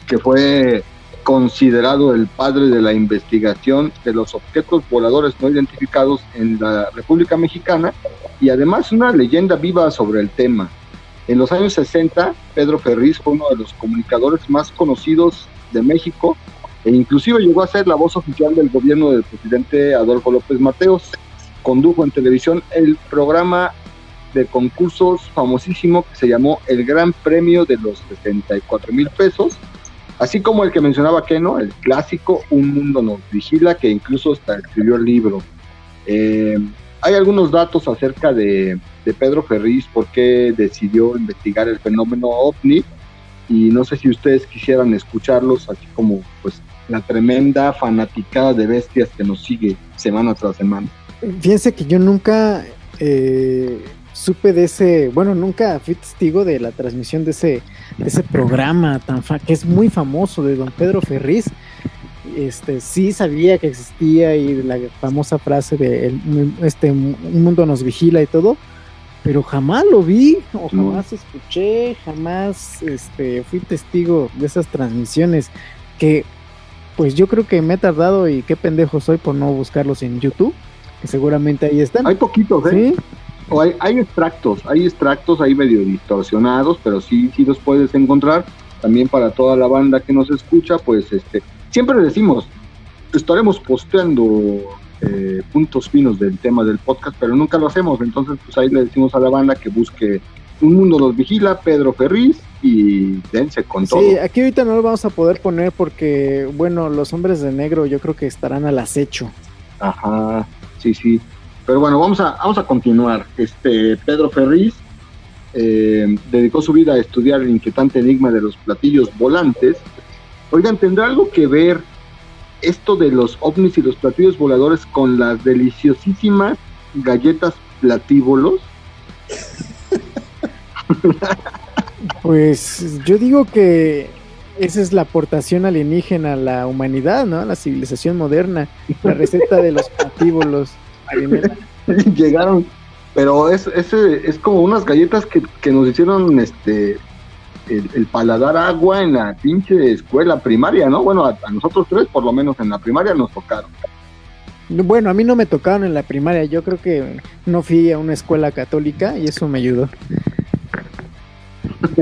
que fue considerado el padre de la investigación de los objetos voladores no identificados en la República Mexicana y además una leyenda viva sobre el tema. En los años 60, Pedro Ferriz fue uno de los comunicadores más conocidos de México e inclusive llegó a ser la voz oficial del gobierno del presidente Adolfo López Mateos. Condujo en televisión el programa de concursos famosísimo que se llamó El Gran Premio de los 64 mil pesos, así como el que mencionaba Keno, el clásico Un Mundo Nos Vigila, que incluso hasta escribió el libro. Eh, hay algunos datos acerca de, de Pedro Ferriz, por qué decidió investigar el fenómeno ovni, y no sé si ustedes quisieran escucharlos, así como pues la tremenda fanaticada de bestias que nos sigue semana tras semana. Fíjense que yo nunca eh, supe de ese, bueno, nunca fui testigo de la transmisión de ese, de ese programa tan que es muy famoso de don Pedro Ferriz. Este, sí sabía que existía y la famosa frase de este un mundo nos vigila y todo, pero jamás lo vi o jamás escuché, jamás este, fui testigo de esas transmisiones que pues yo creo que me he tardado y qué pendejo soy por no buscarlos en YouTube, que seguramente ahí están. Hay poquitos, ¿eh? O hay, hay extractos, hay extractos ahí medio distorsionados, pero sí, sí los puedes encontrar. También para toda la banda que nos escucha, pues este, siempre decimos, estaremos posteando eh, puntos finos del tema del podcast, pero nunca lo hacemos. Entonces, pues ahí le decimos a la banda que busque Un Mundo los Vigila, Pedro Ferriz, y dense con todo. Sí, aquí ahorita no lo vamos a poder poner porque, bueno, los hombres de negro yo creo que estarán al acecho. Ajá, sí, sí. Pero bueno, vamos a, vamos a continuar. Este Pedro Ferriz eh, dedicó su vida a estudiar el inquietante enigma de los platillos volantes. Oigan, ¿tendrá algo que ver esto de los ovnis y los platillos voladores con las deliciosísimas galletas platíbolos? Pues yo digo que esa es la aportación alienígena a la humanidad, ¿no? A la civilización moderna. La receta de los platíbolos. Llegaron, pero es, es, es como unas galletas que, que nos hicieron este el, paladar agua en la pinche escuela primaria, ¿no? Bueno, a, nosotros tres, por lo menos en la primaria, nos tocaron. Bueno, a mí no me tocaron en la primaria, yo creo que no fui a una escuela católica y eso me ayudó.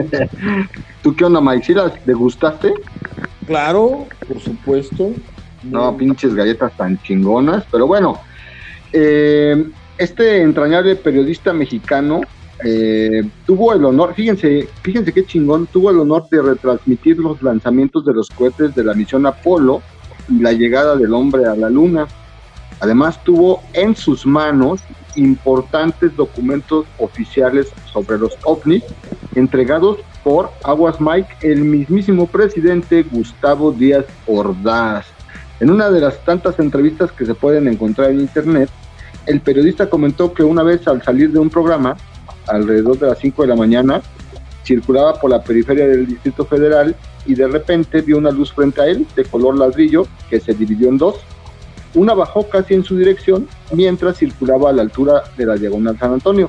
¿Tú qué onda, Mike? ¿Sí las degustaste? Claro, por supuesto. No, pinches galletas tan chingonas, pero bueno, eh, este entrañable periodista mexicano eh, tuvo el honor, fíjense, fíjense qué chingón, tuvo el honor de retransmitir los lanzamientos de los cohetes de la misión Apolo y la llegada del hombre a la luna. Además tuvo en sus manos importantes documentos oficiales sobre los ovnis entregados por Aguas Mike, el mismísimo presidente Gustavo Díaz Ordaz. En una de las tantas entrevistas que se pueden encontrar en internet, el periodista comentó que una vez al salir de un programa, alrededor de las 5 de la mañana, circulaba por la periferia del Distrito Federal y de repente vio una luz frente a él de color ladrillo que se dividió en dos. Una bajó casi en su dirección mientras circulaba a la altura de la diagonal San Antonio.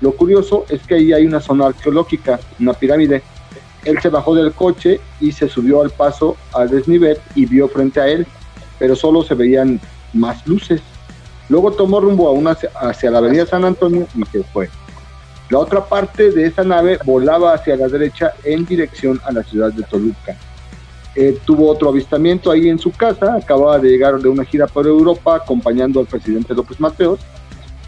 Lo curioso es que ahí hay una zona arqueológica, una pirámide. Él se bajó del coche y se subió al paso al desnivel y vio frente a él, pero solo se veían más luces. Luego tomó rumbo a una, hacia la avenida San Antonio y se fue. La otra parte de esa nave volaba hacia la derecha en dirección a la ciudad de Toluca. Eh, tuvo otro avistamiento ahí en su casa, acababa de llegar de una gira por Europa acompañando al presidente López Mateos.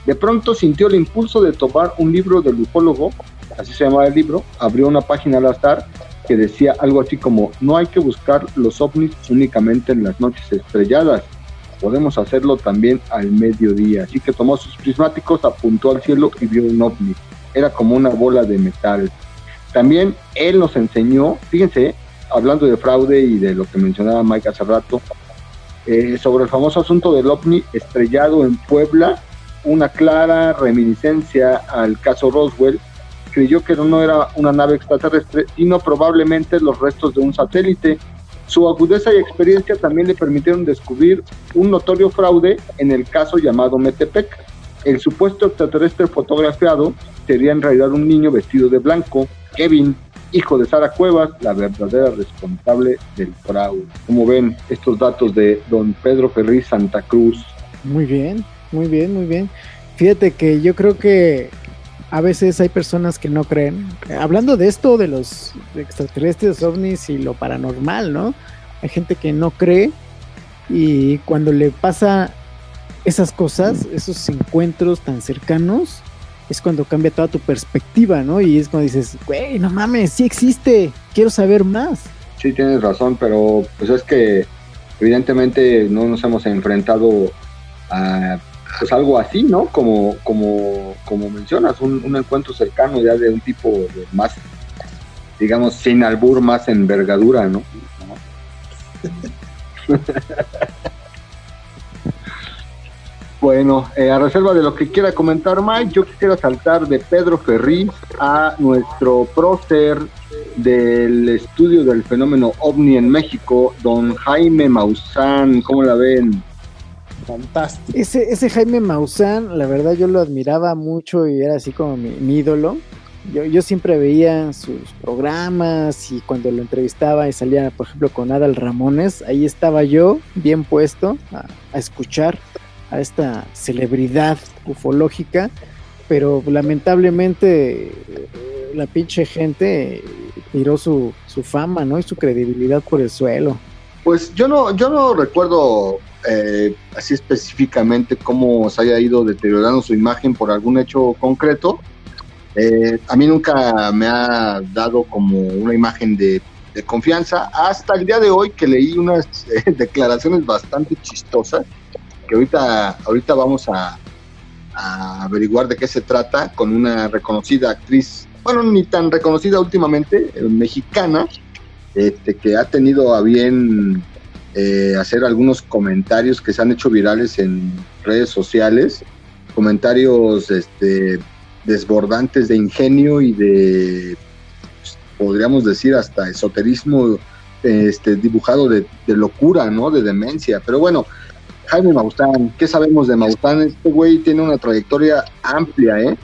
De pronto sintió el impulso de tomar un libro del ufólogo, así se llamaba el libro, abrió una página al azar que decía algo así como, no hay que buscar los ovnis únicamente en las noches estrelladas, podemos hacerlo también al mediodía. Así que tomó sus prismáticos, apuntó al cielo y vio un ovni era como una bola de metal. También él nos enseñó, fíjense, hablando de fraude y de lo que mencionaba Mike hace rato, eh, sobre el famoso asunto del ovni estrellado en Puebla, una clara reminiscencia al caso Roswell, creyó que no era una nave extraterrestre, sino probablemente los restos de un satélite. Su agudeza y experiencia también le permitieron descubrir un notorio fraude en el caso llamado Metepec. El supuesto extraterrestre fotografiado sería en realidad un niño vestido de blanco, Kevin, hijo de Sara Cuevas, la verdadera responsable del fraude. Como ven estos datos de don Pedro Ferri Santa Cruz. Muy bien, muy bien, muy bien. Fíjate que yo creo que a veces hay personas que no creen. Hablando de esto, de los extraterrestres, ovnis y lo paranormal, ¿no? Hay gente que no cree y cuando le pasa esas cosas, esos encuentros tan cercanos, es cuando cambia toda tu perspectiva, ¿no? Y es cuando dices, güey, no mames, sí existe, quiero saber más. Sí, tienes razón, pero pues es que evidentemente no nos hemos enfrentado a pues algo así, ¿no? Como, como, como mencionas, un, un encuentro cercano ya de un tipo de más, digamos, sin albur, más envergadura, ¿no? Bueno, eh, a reserva de lo que quiera comentar Mike, yo quisiera saltar de Pedro Ferri a nuestro prócer del estudio del fenómeno ovni en México, don Jaime Maussan. ¿Cómo la ven? Fantástico. Ese, ese Jaime Maussan, la verdad yo lo admiraba mucho y era así como mi, ídolo. Yo, yo, siempre veía sus programas y cuando lo entrevistaba y salía, por ejemplo, con Adal Ramones, ahí estaba yo bien puesto a, a escuchar a esta celebridad ufológica, pero lamentablemente eh, la pinche gente tiró su, su fama, ¿no? Y su credibilidad por el suelo. Pues yo no, yo no recuerdo eh, así específicamente cómo se haya ido deteriorando su imagen por algún hecho concreto. Eh, a mí nunca me ha dado como una imagen de, de, confianza hasta el día de hoy que leí unas declaraciones bastante chistosas que ahorita, ahorita vamos a, averiguar de qué se trata con una reconocida actriz, bueno, ni tan reconocida últimamente, eh, mexicana, este, que ha tenido a bien eh, hacer algunos comentarios que se han hecho virales en redes sociales, comentarios este, desbordantes de ingenio y de, pues, podríamos decir, hasta esoterismo este, dibujado de, de locura, ¿no? De demencia. Pero bueno, Jaime Maussan, ¿qué sabemos de Maussan? Este güey tiene una trayectoria amplia, ¿eh?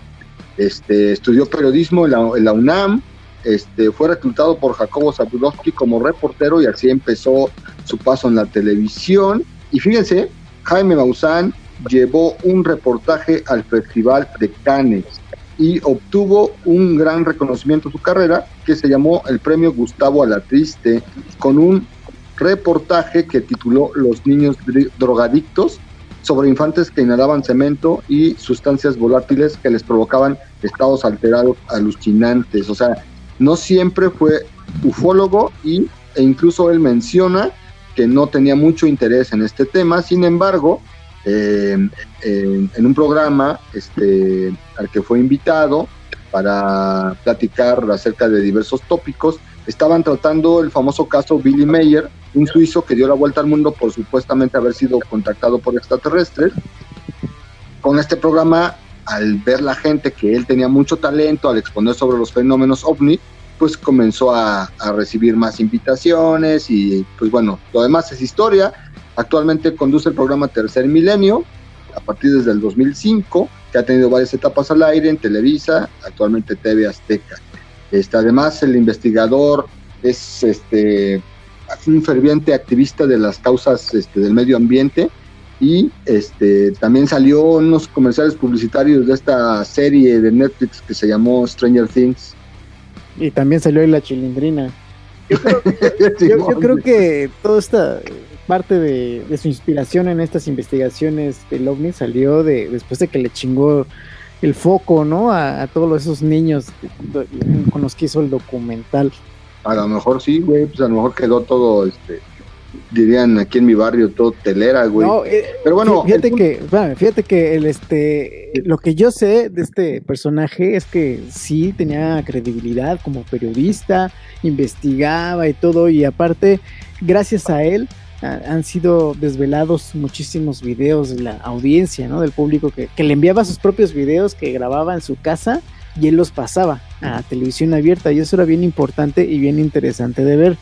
Este, estudió periodismo en la, UNAM, este, fue reclutado por Jacobo Zabludowski como reportero y así empezó su paso en la televisión. Y fíjense, Jaime Maussan llevó un reportaje al Festival de Cannes y obtuvo un gran reconocimiento en su carrera que se llamó el premio Gustavo a la Triste con un reportaje que tituló Los niños drogadictos sobre infantes que inhalaban cemento y sustancias volátiles que les provocaban estados alterados alucinantes. O sea, no siempre fue ufólogo y, e incluso él menciona que no tenía mucho interés en este tema, sin embargo, en, un programa este, al que fue invitado para platicar acerca de diversos tópicos, estaban tratando el famoso caso Billy Mayer, un suizo que dio la vuelta al mundo por supuestamente haber sido contactado por extraterrestres. Con este programa, al ver la gente que él tenía mucho talento al exponer sobre los fenómenos ovni, pues comenzó a, recibir más invitaciones y pues bueno, lo demás es historia. Actualmente conduce el programa Tercer Milenio, a partir desde el 2005, que ha tenido varias etapas al aire en Televisa, actualmente TV Azteca. Este, además, el investigador es este, un ferviente activista de las causas este, del medio ambiente y este, también salió en unos comerciales publicitarios de esta serie de Netflix que se llamó Stranger Things. Y también salió en La Chilindrina. Yo creo, que toda esta parte de, su inspiración en estas investigaciones del OVNI salió de después de que le chingó el foco, ¿no? A, todos esos niños con los que hizo el documental. A lo mejor sí, güey, pues a lo mejor quedó todo, este, dirían aquí en mi barrio, todo telera, güey. Eh, Pero bueno, fíjate que, fíjate que el, este, lo que yo sé de este personaje es que sí tenía credibilidad como periodista, investigaba y todo, y aparte, gracias a él, han sido desvelados muchísimos videos de la audiencia, ¿no? Del público que, que, le enviaba sus propios videos que grababa en su casa y él los pasaba a televisión abierta y eso era bien importante y bien interesante de ver.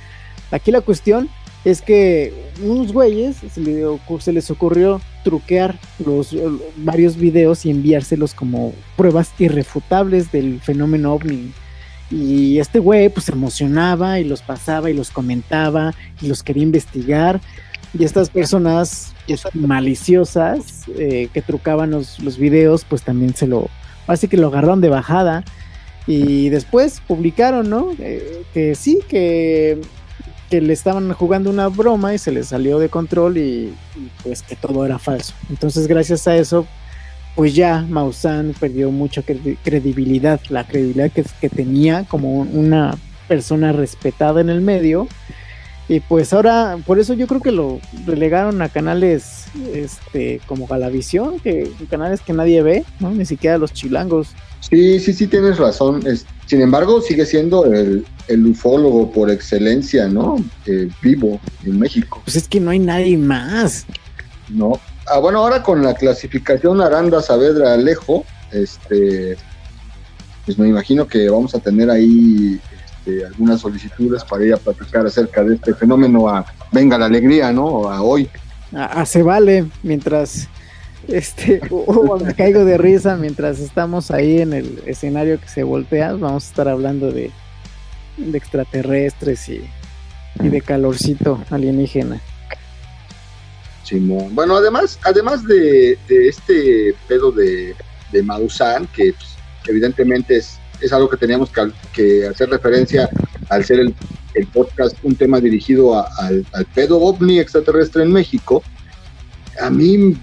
Aquí la cuestión es que unos güeyes se, les ocurrió truquear los, varios videos y enviárselos como pruebas irrefutables del fenómeno ovni. Y este güey pues se emocionaba y los pasaba y los comentaba y los quería investigar. Y estas personas maliciosas eh, que trucaban los, los videos pues también se lo, así que lo agarraron de bajada. Y después publicaron, ¿no? Eh, que sí, que que le estaban jugando una broma y se les salió de control y, pues que todo era falso. Entonces gracias a eso pues ya Maussan perdió mucha credibilidad, la credibilidad que, que, tenía como una persona respetada en el medio. Y pues ahora, por eso yo creo que lo relegaron a canales este, como Galavisión, que canales que nadie ve, ¿no? ni siquiera los chilangos. Sí, sí, sí, tienes razón. sin embargo, sigue siendo el, ufólogo por excelencia, ¿no? Eh, vivo en México. Pues es que no hay nadie más. No. Ah, bueno, ahora con la clasificación Aranda Saavedra Alejo, este, pues me imagino que vamos a tener ahí este, algunas solicitudes para ir a platicar acerca de este fenómeno a Venga la Alegría, ¿no? A hoy. A, se vale, mientras este, o me caigo de risa mientras estamos ahí en el escenario que se voltea. Vamos a estar hablando de, extraterrestres y, de calorcito alienígena. Bueno, además, además de, este pedo de, de Maussan, que, pues, evidentemente es, es, algo que teníamos que, hacer referencia al ser el, podcast un tema dirigido al, al pedo ovni extraterrestre en México, a mí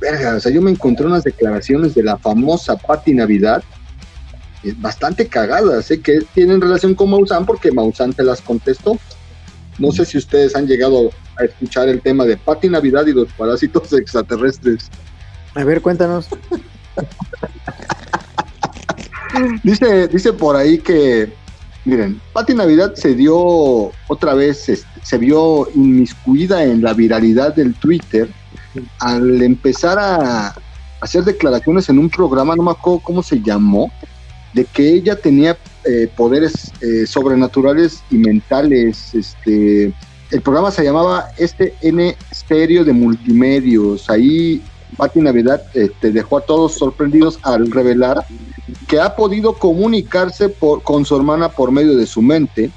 verga, o sea, yo me encontré unas declaraciones de la famosa Patti Navidad eh, bastante cagadas, ¿eh? que tienen relación con Maussan porque Maussan te las contestó. No sé si ustedes han llegado a escuchar el tema de Patti Navidad y los parásitos extraterrestres. A ver, cuéntanos. dice, dice por ahí que, miren, Patti Navidad se dio otra vez, este, se vio inmiscuida en la viralidad del Twitter al empezar a hacer declaraciones en un programa, no me acuerdo cómo se llamó, de que ella tenía eh, poderes eh, sobrenaturales y mentales. Este, el programa se llamaba este N Stereo de Multimedios. Ahí Pati Navidad este, dejó a todos sorprendidos al revelar que ha podido comunicarse con su hermana por medio de su mente,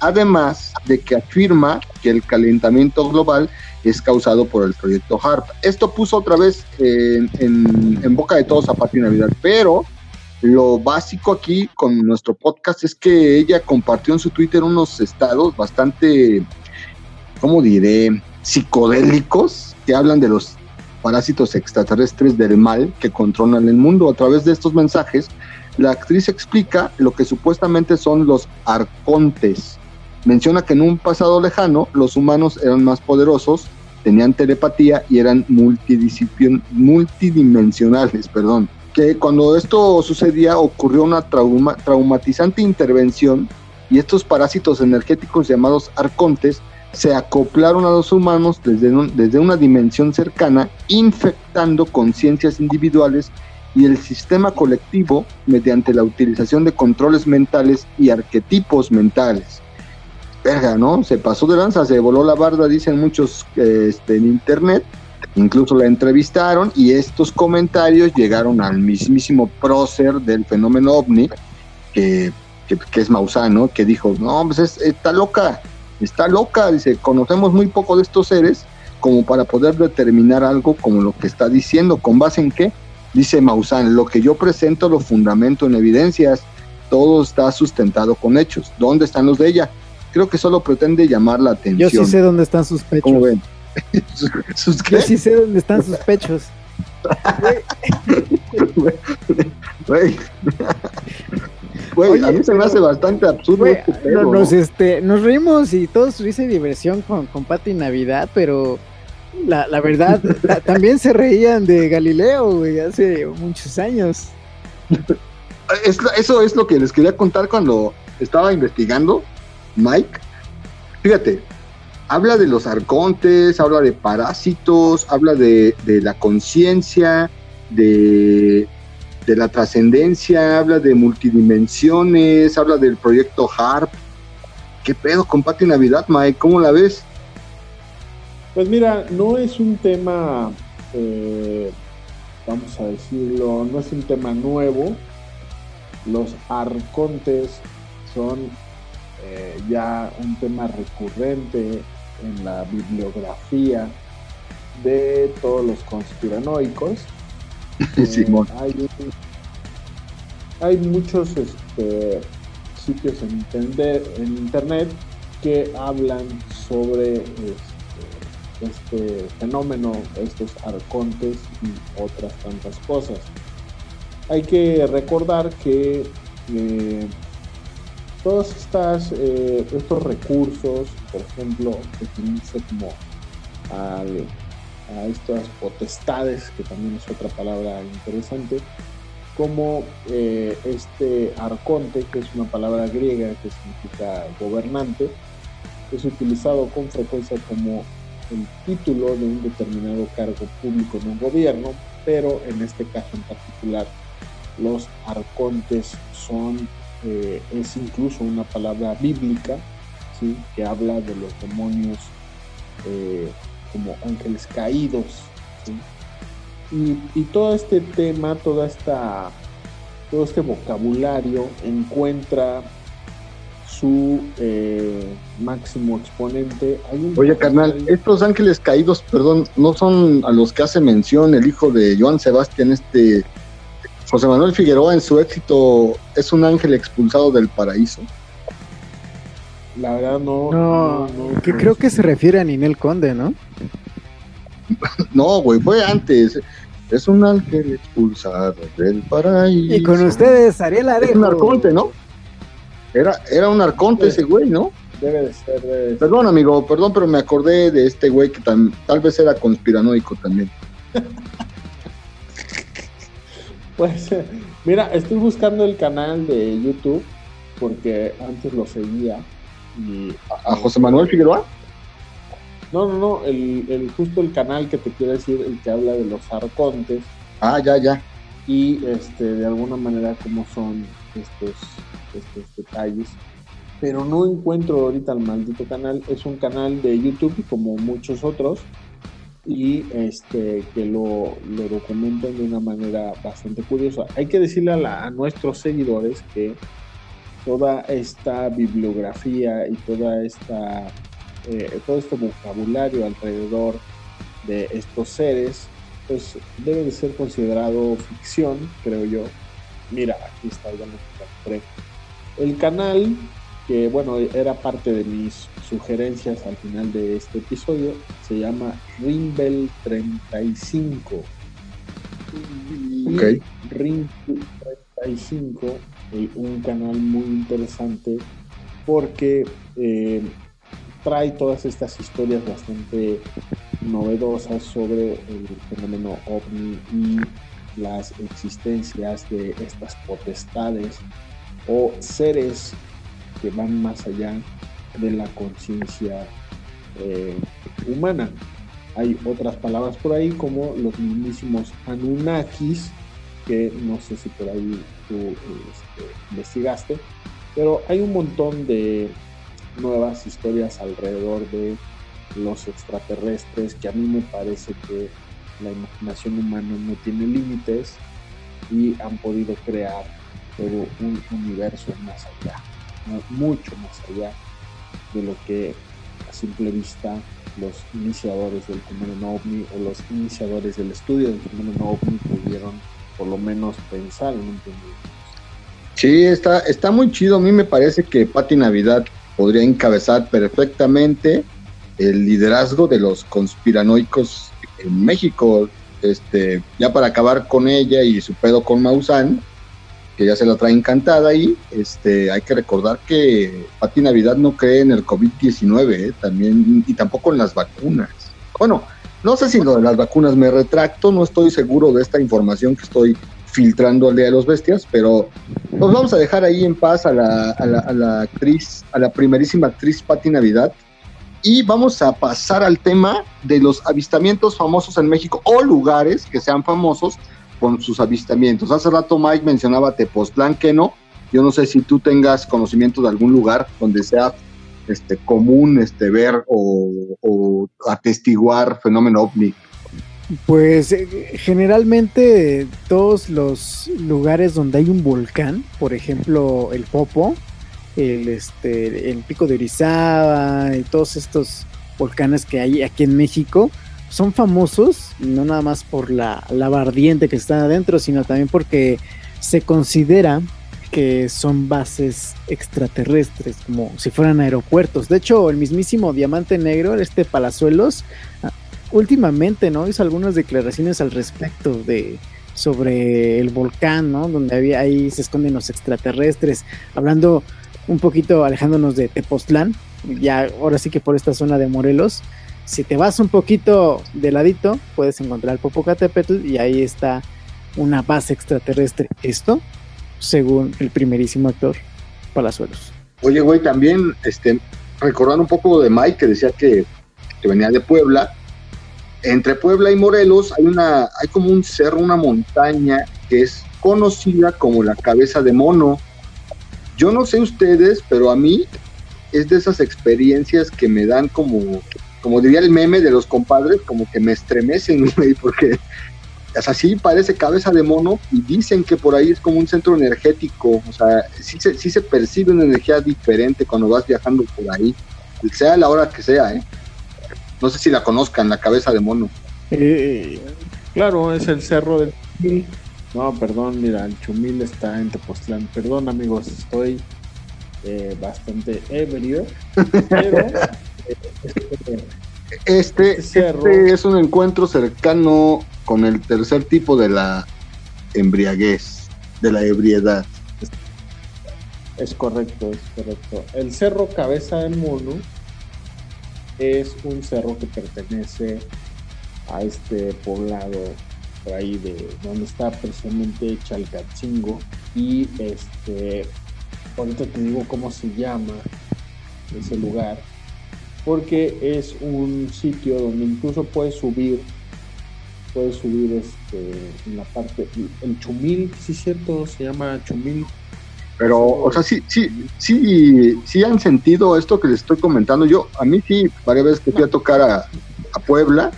además de que afirma que el calentamiento global es causado por el proyecto HARP. Esto puso otra vez en, boca de todos a Pati Navidad, pero lo básico aquí con nuestro podcast es que ella compartió en su Twitter unos estados bastante, ¿cómo diré?, psicodélicos que hablan de los parásitos extraterrestres del mal que controlan el mundo. A través de estos mensajes, la actriz explica lo que supuestamente son los arcontes, Menciona que en un pasado lejano los humanos eran más poderosos, tenían telepatía y eran multidimensionales, perdón. Que cuando esto sucedía ocurrió una traumatizante intervención y estos parásitos energéticos llamados arcontes se acoplaron a los humanos desde, desde una dimensión cercana, infectando conciencias individuales y el sistema colectivo mediante la utilización de controles mentales y arquetipos mentales. Verga, ¿no? Se pasó de lanza, se voló la barda, dicen muchos este, en internet, Incluso la entrevistaron y estos comentarios llegaron al mismísimo prócer del fenómeno ovni, que, que, es Mausano, que dijo, no, pues está loca, está loca, dice, conocemos muy poco de estos seres como para poder determinar algo como lo que está diciendo, ¿con base en qué? Dice Maussan, lo que yo presento lo fundamento en evidencias, todo está sustentado con hechos. ¿Dónde están los de ella? Creo que solo pretende llamar la atención. Yo sí sé dónde están sus pechos. ¿Cómo ven? ¿Sus qué? Yo sí sé dónde están sus pechos. Güey, a mí se me hace bastante absurdo este nos, este, nos reímos y todos tuviste diversión con, con Pati Navidad, pero la, la verdad, también se reían de Galileo, güey, hace muchos años. eso es lo que les quería contar cuando estaba investigando, Mike. Fíjate, habla de los arcontes, habla de parásitos, habla de, de la conciencia, de, de la trascendencia, habla de multidimensiones, habla del proyecto HARP. ¿Qué pedo con Pati Navidad, Mike? ¿Cómo la ves? Pues mira, no es un tema, eh, vamos a decirlo, no es un tema nuevo. Los arcontes son eh, ya un tema recurrente en la bibliografía de todos los conspiranoicos. hay, muchos este, sitios en, en, internet que hablan sobre este, este fenómeno, estos arcontes y otras tantas cosas. Hay que recordar que eh, todos estas, eh, estos recursos, por ejemplo, se como a estas potestades, que también es otra palabra interesante, como eh, este arconte, que es una palabra griega que significa gobernante, es utilizado con frecuencia como el título de un determinado cargo público en un gobierno, pero en este caso en particular los arcontes son, eh, es incluso una palabra bíblica, ¿sí? que habla de los demonios eh, como ángeles caídos. Y, y, todo este tema, toda esta, todo este vocabulario encuentra su eh, máximo exponente. Oye, carnal, estos ángeles caídos, perdón, ¿no son a los que hace mención el hijo de Joan Sebastián, este José Manuel Figueroa en su éxito, es un ángel expulsado del paraíso? La verdad no. No, que creo que se refiere a Ninel Conde, ¿no? no, güey, fue antes. Es un ángel expulsado del paraíso. Y con ustedes, Ariel Arejo. Es un arconte, ¿no? Era, era un arconte ese güey, ¿no? Debe de ser, Perdón, amigo, perdón, pero me acordé de este güey que tal vez era conspiranoico también. pues, mira, estoy buscando el canal de YouTube porque antes lo seguía. Y, ¿A, José Manuel Figueroa? No, no, no, el, el, justo el canal que te quiero decir, el que habla de los arcontes. Ah, ya, ya. Y este, de alguna manera, cómo son estos estos detalles. Pero no encuentro ahorita el maldito canal. Es un canal de YouTube como muchos otros y este que lo, lo documentan de una manera bastante curiosa. Hay que decirle a, a, nuestros seguidores que toda esta bibliografía y toda esta eh, todo este vocabulario alrededor de estos seres pues debe de ser considerado ficción, creo yo. Mira, aquí está, ya me el canal, que bueno, era parte de mis sugerencias al final de este episodio, se llama Rimbel 35. Ok. Rimbel 35, eh, un canal muy interesante porque eh, trae todas estas historias bastante novedosas sobre el fenómeno ovni y las existencias de estas potestades o seres que van más allá de la conciencia eh, humana. Hay otras palabras por ahí como los mismísimos Anunnakis, que no sé si por ahí tú este, investigaste, pero hay un montón de nuevas historias alrededor de los extraterrestres, que a mí me parece que la imaginación humana no tiene límites y han podido crear todo un universo más allá, mucho más allá de lo que a simple vista los iniciadores del fenómeno ovni o los iniciadores del estudio del fenómeno ovni pudieron por lo menos pensar en un Sí, está, está muy chido. A mí me parece que Pati Navidad podría encabezar perfectamente el liderazgo de los conspiranoicos en México. Este, ya para acabar con ella y su pedo con Maussan, que ya se la trae encantada ahí, este, hay que recordar que Pati Navidad no cree en el COVID-19, ¿eh? también, y tampoco en las vacunas. Bueno, no sé si lo de las vacunas me retracto, no estoy seguro de esta información que estoy filtrando al Día de los Bestias, pero nos vamos a dejar ahí en paz a la, a la, a la actriz, a la primerísima actriz Pati Navidad, y vamos a pasar al tema de los avistamientos famosos en México o lugares que sean famosos con sus avistamientos. Hace rato Mike mencionaba Tepoztlán, que no. Yo no sé si tú tengas conocimiento de algún lugar donde sea este, común este, ver o, atestiguar fenómeno ovni. Pues eh, generalmente todos los lugares donde hay un volcán, por ejemplo el Popo, el, este, el Pico de Orizaba y todos estos volcanes que hay aquí en México, son famosos, no nada más por la lava ardiente que está adentro, sino también porque se considera que son bases extraterrestres, como si fueran aeropuertos. De hecho, el mismísimo Diamante Negro, este Palazuelos, últimamente, ¿no? Hizo algunas declaraciones al respecto de sobre el volcán, ¿no? Donde había, ahí se esconden los extraterrestres, hablando un poquito, alejándonos de Tepoztlán, ya ahora sí que por esta zona de Morelos, si te vas un poquito de ladito, puedes encontrar Popocatépetl y ahí está una base extraterrestre. Esto, según el primerísimo actor Palazuelos. Oye, güey, también este, recordando un poco de Mike que decía que, venía de Puebla. Entre Puebla y Morelos hay una, hay como un cerro, una montaña que es conocida como la cabeza de mono. Yo no sé ustedes, pero a mí es de esas experiencias que me dan como como diría el meme de los compadres, como que me estremecen, güey, porque o sea, parece cabeza de mono y dicen que por ahí es como un centro energético, o sea, sí se, sí se percibe una energía diferente cuando vas viajando por ahí, sea la hora que sea, ¿eh? No sé si la conozcan, la cabeza de mono. Eh, claro, es el cerro del Chumil. No, perdón, mira, el Chumil está en Tepoztlán. Perdón, amigos, estoy eh, bastante ebrio, pero este, este, es un encuentro cercano con el tercer tipo de la embriaguez, de la ebriedad. Es correcto, es correcto. El cerro Cabeza del Mono es un cerro que pertenece a este poblado por ahí de donde está precisamente Chalcatzingo y este ahorita te digo cómo se llama ese lugar porque es un sitio donde incluso puedes subir, puedes subir este, en la parte, el Chumil, sí es cierto, se llama Chumil. Pero, o sea, sí, sí, sí, sí han sentido esto que les estoy comentando. Yo, a mí sí, varias veces que fui a tocar a, Puebla,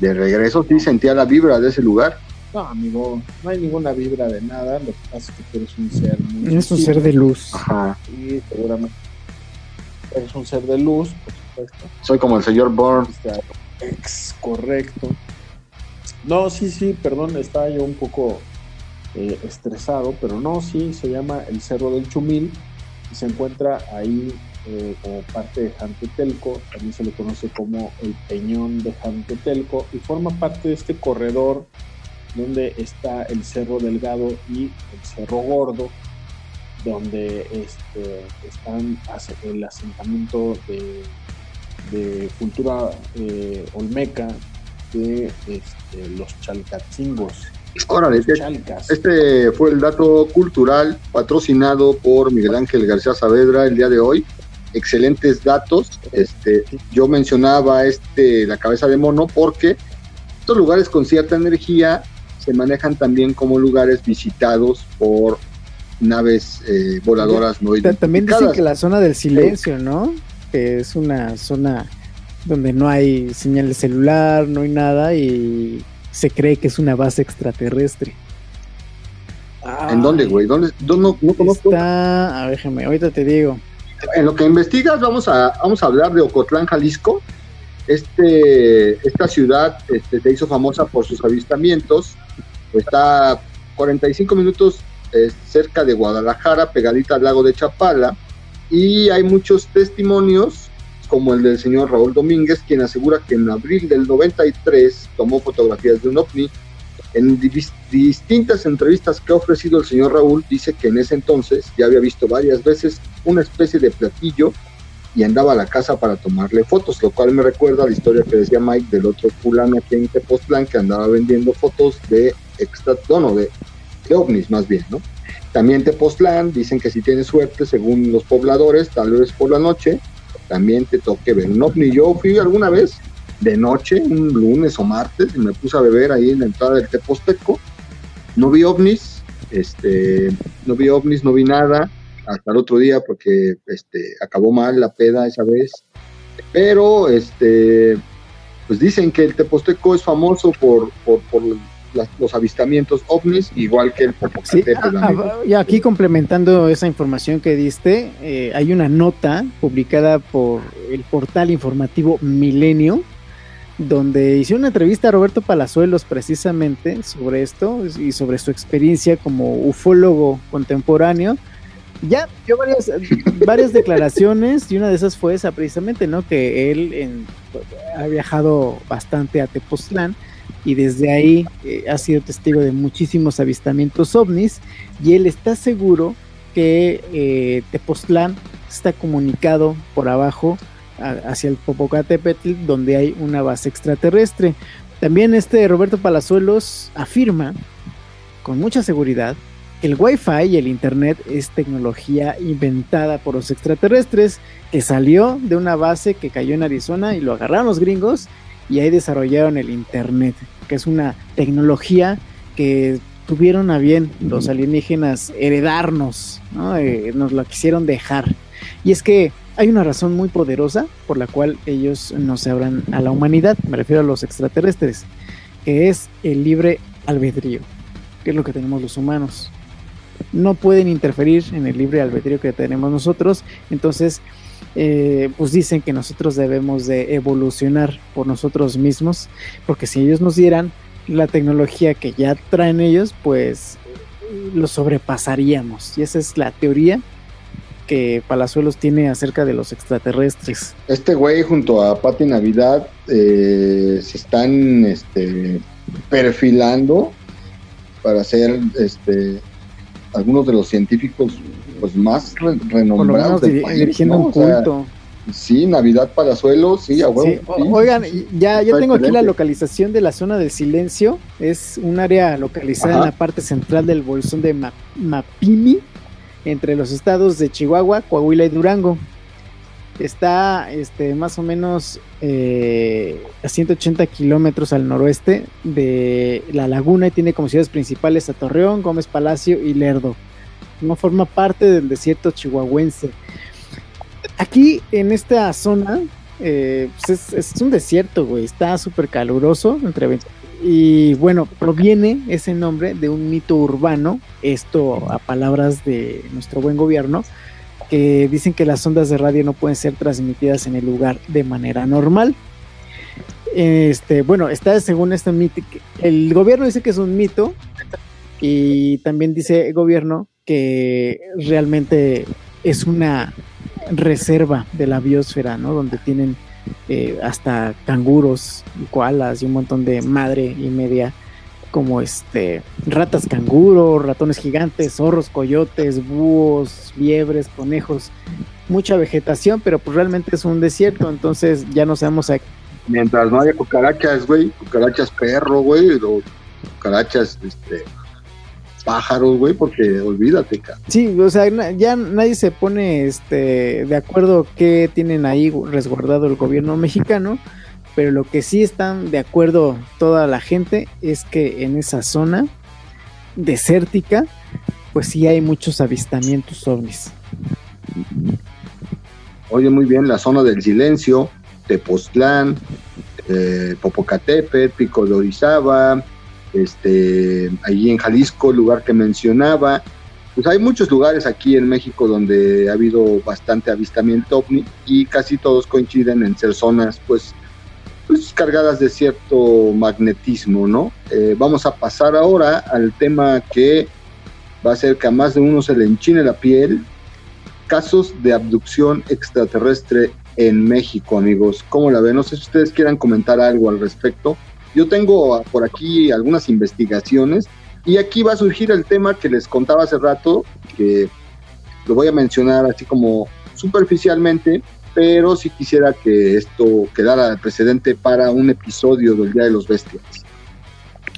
de regreso sí sentía la vibra de ese lugar. No, amigo, no hay ninguna vibra de nada. Lo que pasa es que tú eres un ser muy. Es un ser de luz. Ajá. Y seguramente eres un ser de luz, soy como el señor Bourne. Ex, correcto. No, sí, sí, perdón, estaba yo un poco eh, estresado, pero no, sí, se llama el Cerro del Chumil y se encuentra ahí eh, como parte de Jantetelco, también se le conoce como el Peñón de Jantetelco y forma parte de este corredor donde está el Cerro Delgado y el Cerro Gordo, donde este, están el asentamiento de cultura eh, olmeca de este, los chalcatzingos. Órale, este, este fue el dato cultural patrocinado por Miguel Ángel García Saavedra el día de hoy. Excelentes datos. Este, yo mencionaba este la cabeza de mono porque estos lugares con cierta energía se manejan también como lugares visitados por naves eh, voladoras no También dicen que la zona del silencio, ¿no? que es una zona donde no hay señal de celular, no hay nada y se cree que es una base extraterrestre. ¿En dónde, güey? ¿Dónde? No, no conozco. Está, a ver, déjame, ahorita te digo. En lo que investigas, vamos a, vamos a hablar de Ocotlán, Jalisco. Este, esta ciudad este, se hizo famosa por sus avistamientos. Está 45 minutos eh, cerca de Guadalajara, pegadita al lago de Chapala. Y hay muchos testimonios, como el del señor Raúl Domínguez, quien asegura que en abril del 93 tomó fotografías de un ovni en distintas entrevistas que ha ofrecido el señor Raúl, dice que en ese entonces ya había visto varias veces una especie de platillo y andaba a la casa para tomarle fotos, lo cual me recuerda a la historia que decía Mike del otro fulano aquí en Tepoztlán que andaba vendiendo fotos de extra, no, de, ovnis más bien, ¿no? También Tepoztlán, dicen que si tienes suerte, según los pobladores, tal vez por la noche, también te toque ver un ovni. Yo fui alguna vez de noche, un lunes o martes, y me puse a beber ahí en la entrada del Teposteco. No vi ovnis, este, no vi ovnis, no vi nada, hasta el otro día porque este, acabó mal la peda esa vez. Pero este, pues dicen que el Teposteco es famoso por, por, los avistamientos ovnis, igual que el Popocatépetl. Ah, ah, y aquí complementando esa información que diste, eh, hay una nota publicada por el portal informativo Milenio, donde hice una entrevista a Roberto Palazuelos precisamente sobre esto y sobre su experiencia como ufólogo contemporáneo. Ya dio varias, varias declaraciones y una de esas fue esa precisamente, ¿no? Que él ha viajado bastante a Tepoztlán y desde ahí eh, ha sido testigo de muchísimos avistamientos ovnis y él está seguro que eh, Tepoztlán está comunicado por abajo hacia el Popocatépetl, donde hay una base extraterrestre. También este Roberto Palazuelos afirma con mucha seguridad que el Wi-Fi y el Internet es tecnología inventada por los extraterrestres que salió de una base que cayó en Arizona y lo agarraron los gringos y ahí desarrollaron el Internet, que es una tecnología que tuvieron a bien los alienígenas heredarnos, eh, nos la quisieron dejar. Y es que hay una razón muy poderosa por la cual ellos no se abran a la humanidad, me refiero a los extraterrestres, que es el libre albedrío, que es lo que tenemos los humanos. No pueden interferir en el libre albedrío que tenemos nosotros, entonces eh, pues dicen que nosotros debemos de evolucionar por nosotros mismos, porque si ellos nos dieran la tecnología que ya traen ellos, pues lo sobrepasaríamos. Y esa es la teoría que Palazuelos tiene acerca de los extraterrestres. Este güey junto a Pati Navidad eh, se están este, perfilando para ser este, algunos de los científicos pues, más renombrados del país, un culto. sí, Navidad Palazuelos, sí, a Oigan, ya, ya tengo aquí la localización de la zona del silencio. Es un área localizada en la parte central del bolsón de Mapimi entre los estados de Chihuahua, Coahuila y Durango. Está este, más o menos eh, a 180 kilómetros al noroeste de la laguna y tiene como ciudades principales a Torreón, Gómez Palacio y Lerdo. No forma parte del desierto chihuahuense. Aquí en esta zona eh, pues es, un desierto, güey. Está súper caluroso, y bueno, proviene ese nombre de un mito urbano, esto a palabras de nuestro buen gobierno, que dicen que las ondas de radio no pueden ser transmitidas en el lugar de manera normal. Este, bueno, está según este mito, el gobierno dice que es un mito y también dice el gobierno que realmente es una reserva de la biosfera, ¿no? Donde tienen eh, hasta canguros, koalas y un montón de madre y media como este ratas canguro, ratones gigantes, zorros, coyotes, búhos, liebres, conejos, mucha vegetación, pero pues realmente es un desierto, entonces ya no sabemos a... Mientras no haya cucarachas, güey, cucarachas perro, güey, cucarachas este pájaros, güey, porque olvídate, cara. Sí, o sea, ya nadie se pone este de acuerdo qué tienen ahí resguardado el gobierno mexicano, pero lo que sí están de acuerdo toda la gente es que en esa zona desértica, pues sí hay muchos avistamientos ovnis. Oye, muy bien, la zona del silencio, Tepoztlán, eh, Popocatépetl, Pico de Orizaba, este, allí en Jalisco, lugar que mencionaba. Pues hay muchos lugares aquí en México donde ha habido bastante avistamiento ovni y casi todos coinciden en ser zonas pues, pues cargadas de cierto magnetismo, ¿no? Eh, vamos a pasar ahora al tema que va a hacer que a más de uno se le enchine la piel, casos de abducción extraterrestre en México, amigos. ¿Cómo la ven? No sé si ustedes quieran comentar algo al respecto. Yo tengo por aquí algunas investigaciones y aquí va a surgir el tema que les contaba hace rato, que lo voy a mencionar así como superficialmente, pero sí quisiera que esto quedara de precedente para un episodio del Día de los Bestias.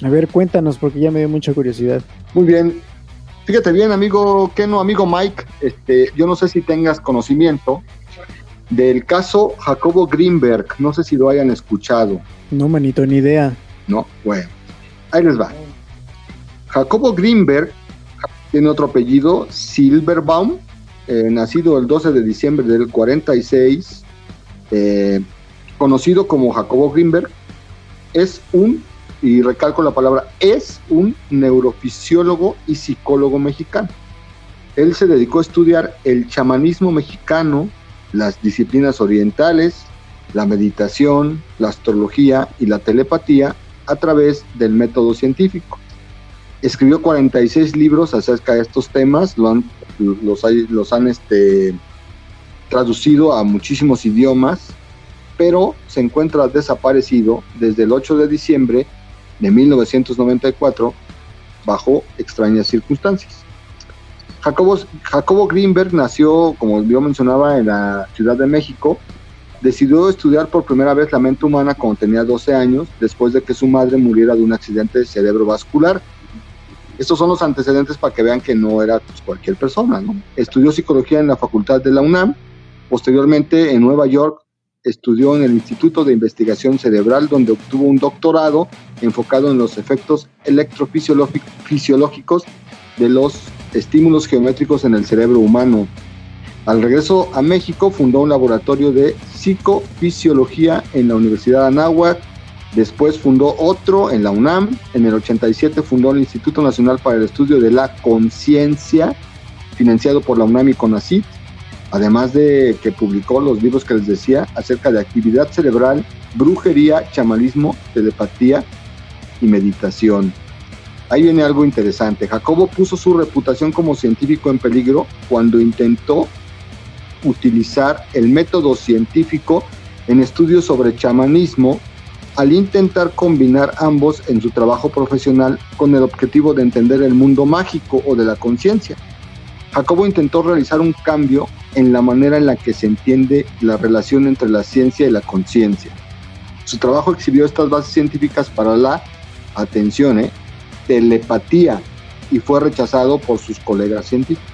A ver, cuéntanos, porque ya me dio mucha curiosidad. Muy bien. Fíjate bien, amigo Keno, amigo Mike, este, yo no sé si tengas conocimiento del caso Jacobo Greenberg. No sé si lo hayan escuchado. No, manito, ni idea. No, bueno, ahí les va. Jacobo Greenberg tiene otro apellido, Silverbaum, eh, nacido el 12 de diciembre del 46, eh, conocido como Jacobo Greenberg, es un, y recalco la palabra, es un neurofisiólogo y psicólogo mexicano. Él se dedicó a estudiar el chamanismo mexicano, las disciplinas orientales, la meditación, la astrología y la telepatía a través del método científico. Escribió 46 libros acerca de estos temas, lo han, los, han este, traducido a muchísimos idiomas, pero se encuentra desaparecido desde el 8 de diciembre de 1994 bajo extrañas circunstancias. Jacobo, Jacobo Greenberg nació, como yo mencionaba, en la Ciudad de México Decidió estudiar por primera vez la mente humana cuando tenía 12 años, después de que su madre muriera de un accidente cerebrovascular. Estos son los antecedentes para que vean que no era pues, cualquier persona. Estudió psicología en la Facultad de la UNAM. Posteriormente, en Nueva York, estudió en el Instituto de Investigación Cerebral, donde obtuvo un doctorado enfocado en los efectos electrofisiológicos de los estímulos geométricos en el cerebro humano. Al regreso a México fundó un laboratorio de psicofisiología en la Universidad de Anáhuac, después fundó otro en la UNAM, en el 87 fundó el Instituto Nacional para el Estudio de la Conciencia, financiado por la UNAM y CONACYT, además de que publicó los libros que les decía acerca de actividad cerebral, brujería, chamanismo, telepatía y meditación. Ahí viene algo interesante. Jacobo puso su reputación como científico en peligro cuando intentó utilizar el método científico en estudios sobre chamanismo al intentar combinar ambos en su trabajo profesional con el objetivo de entender el mundo mágico o de la conciencia. Jacobo intentó realizar un cambio en la manera en la que se entiende la relación entre la ciencia y la conciencia. Su trabajo exhibió estas bases científicas para la, atención, eh, telepatía y fue rechazado por sus colegas científicos.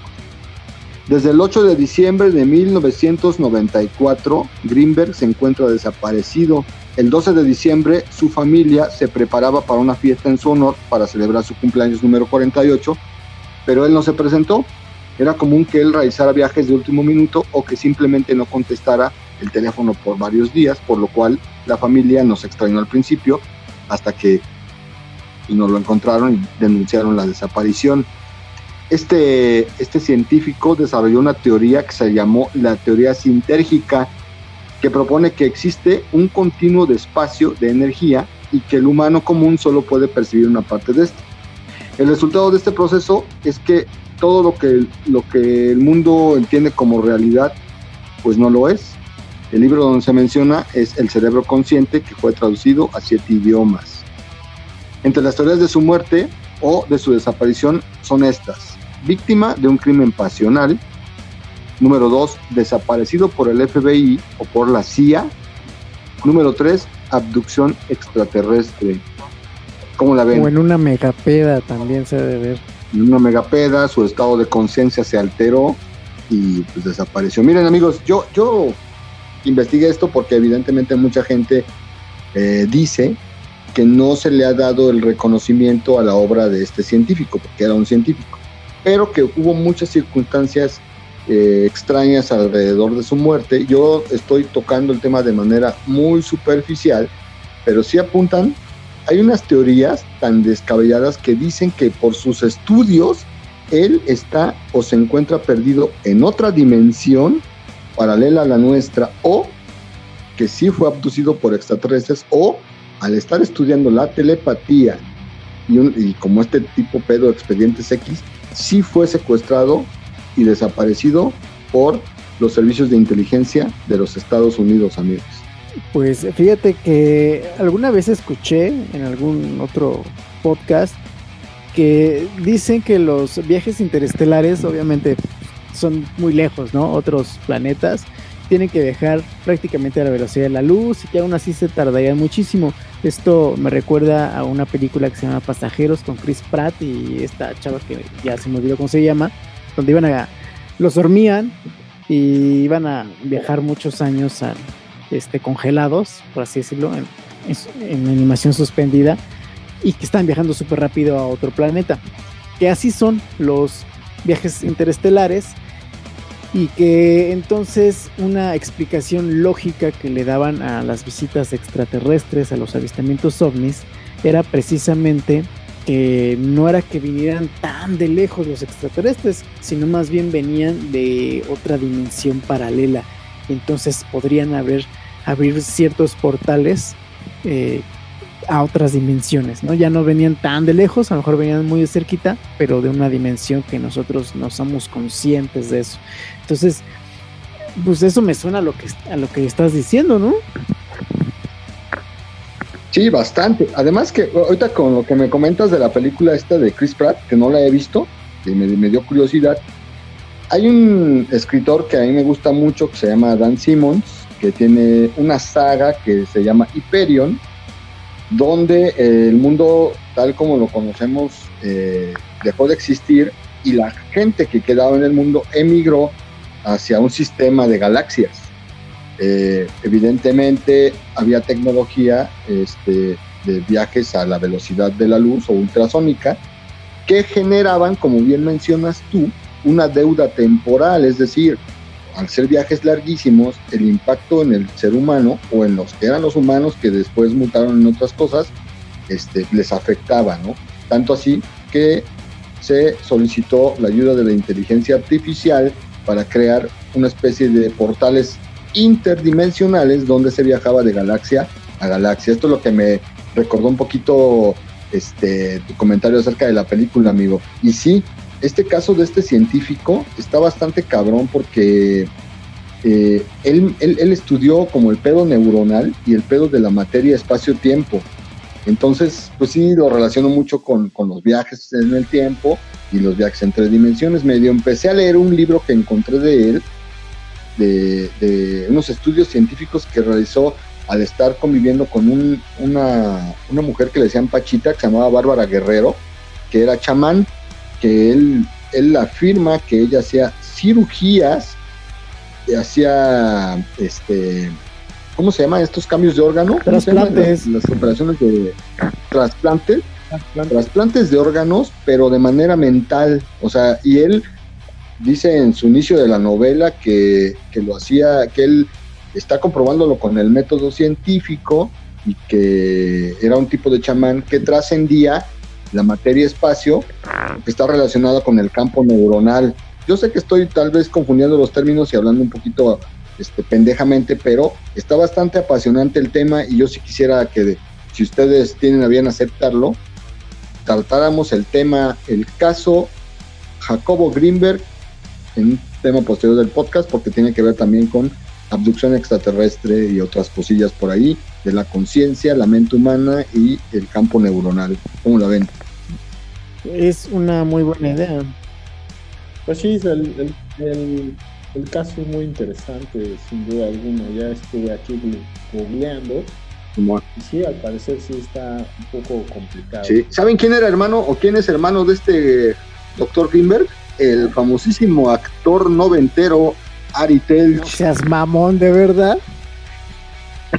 Desde el 8 de diciembre de 1994, Greenberg se encuentra desaparecido. El 12 de diciembre, su familia se preparaba para una fiesta en su honor para celebrar su cumpleaños número 48, pero él no se presentó. Era común que él realizara viajes de último minuto o que simplemente no contestara el teléfono por varios días, por lo cual la familia nos extrañó al principio hasta que no lo encontraron y denunciaron la desaparición. Este, este científico desarrolló una teoría que se llamó la teoría sintérgica, que propone que existe un continuo de espacio de energía y que el humano común solo puede percibir una parte de esto. El resultado de este proceso es que todo lo que, lo que el mundo entiende como realidad, pues no lo es. El libro donde se menciona es El cerebro consciente, que fue traducido a siete idiomas. Entre las teorías de su muerte o de su desaparición son estas víctima de un crimen pasional. Número 2, desaparecido por el FBI o por la CIA. Número 3, abducción extraterrestre. ¿Cómo la ven? O en una megapeda también se debe ver. En una megapeda, su estado de conciencia se alteró y pues desapareció. Miren amigos, yo, yo investigué esto porque evidentemente mucha gente eh, dice que no se le ha dado el reconocimiento a la obra de este científico, porque era un científico pero que hubo muchas circunstancias eh, extrañas alrededor de su muerte. Yo estoy tocando el tema de manera muy superficial, pero sí apuntan, hay unas teorías tan descabelladas que dicen que por sus estudios él está o se encuentra perdido en otra dimensión paralela a la nuestra o que sí fue abducido por extraterrestres o al estar estudiando la telepatía y, y como este tipo pedo expedientes X, sí fue secuestrado y desaparecido por los servicios de inteligencia de los Estados Unidos, amigos. Pues fíjate que alguna vez escuché en algún otro podcast que dicen que los viajes interestelares obviamente son muy lejos, ¿no? Otros planetas tienen que viajar prácticamente a la velocidad de la luz y que aún así se tardaría muchísimo. Esto me recuerda a una película que se llama Pasajeros con Chris Pratt y esta chava que ya se me olvidó cómo se llama, donde iban a los dormían y iban a viajar muchos años a, este, congelados, por así decirlo, en, en animación suspendida y que están viajando súper rápido a otro planeta. Que así son los viajes interestelares y que entonces una explicación lógica que le daban a las visitas extraterrestres, a los avistamientos ovnis, era precisamente que no era que vinieran tan de lejos los extraterrestres, sino más bien venían de otra dimensión paralela. Entonces podrían haber abrir ciertos portales eh, a otras dimensiones, ¿no? Ya no venían tan de lejos, a lo mejor venían muy de cerquita, pero de una dimensión que nosotros no somos conscientes de eso. Entonces, pues eso me suena a lo que, a lo que estás diciendo, ¿no? Sí, bastante. Además que ahorita con lo que me comentas de la película esta de Chris Pratt, que no la he visto, y me, me dio curiosidad, hay un escritor que a mí me gusta mucho que se llama Dan Simmons, que tiene una saga que se llama Hyperion, donde eh, el mundo tal como lo conocemos eh, dejó de existir y la gente que quedaba en el mundo emigró hacia un sistema de galaxias. Eh, evidentemente había tecnología este, de viajes a la velocidad de la luz o ultrasónica que generaban, como bien mencionas tú, una deuda temporal, es decir, al ser viajes larguísimos, el impacto en el ser humano o en los que eran los humanos que después mutaron en otras cosas, este, les afectaba, ¿no? Tanto así que se solicitó la ayuda de la inteligencia artificial para crear una especie de portales interdimensionales donde se viajaba de galaxia a galaxia. Esto es lo que me recordó un poquito este, tu comentario acerca de la película, amigo. Y sí, este caso de este científico está bastante cabrón porque eh, él, estudió como el pedo neuronal y el pedo de la materia espacio-tiempo. Entonces, pues sí, lo relaciono mucho con, los viajes en el tiempo y los viajes en tres dimensiones. Medio empecé a leer un libro que encontré de él, de, unos estudios científicos que realizó al estar conviviendo con una, una mujer que le decían Pachita, que se llamaba Bárbara Guerrero, que era chamán que él, él afirma que ella hacía cirugías, hacía, este, ¿cómo se llaman estos cambios de órgano? Trasplantes. Las, operaciones de trasplantes. Trasplantes de órganos, pero de manera mental. O sea, y él dice en su inicio de la novela que, que lo hacía, que él está comprobándolo con el método científico y que era un tipo de chamán que trascendía la materia-espacio está relacionada con el campo neuronal. Yo sé que estoy tal vez confundiendo los términos y hablando un poquito este, pendejamente, pero está bastante apasionante el tema y yo sí quisiera que, si ustedes tienen a bien aceptarlo, tratáramos el tema, el caso Jacobo Greenberg, en un tema posterior del podcast, porque tiene que ver también con abducción extraterrestre y otras cosillas por ahí, de la conciencia, la mente humana y el campo neuronal. ¿Cómo la ven? Es una muy buena idea. Pues sí, el, el, caso es muy interesante, sin duda alguna. Ya estuve aquí googleando. Sí, al parecer sí está un poco complicado. Sí. ¿Saben quién era hermano o quién es hermano de este doctor Greenberg? El famosísimo actor noventero Ari Telch. No seas mamón, de verdad.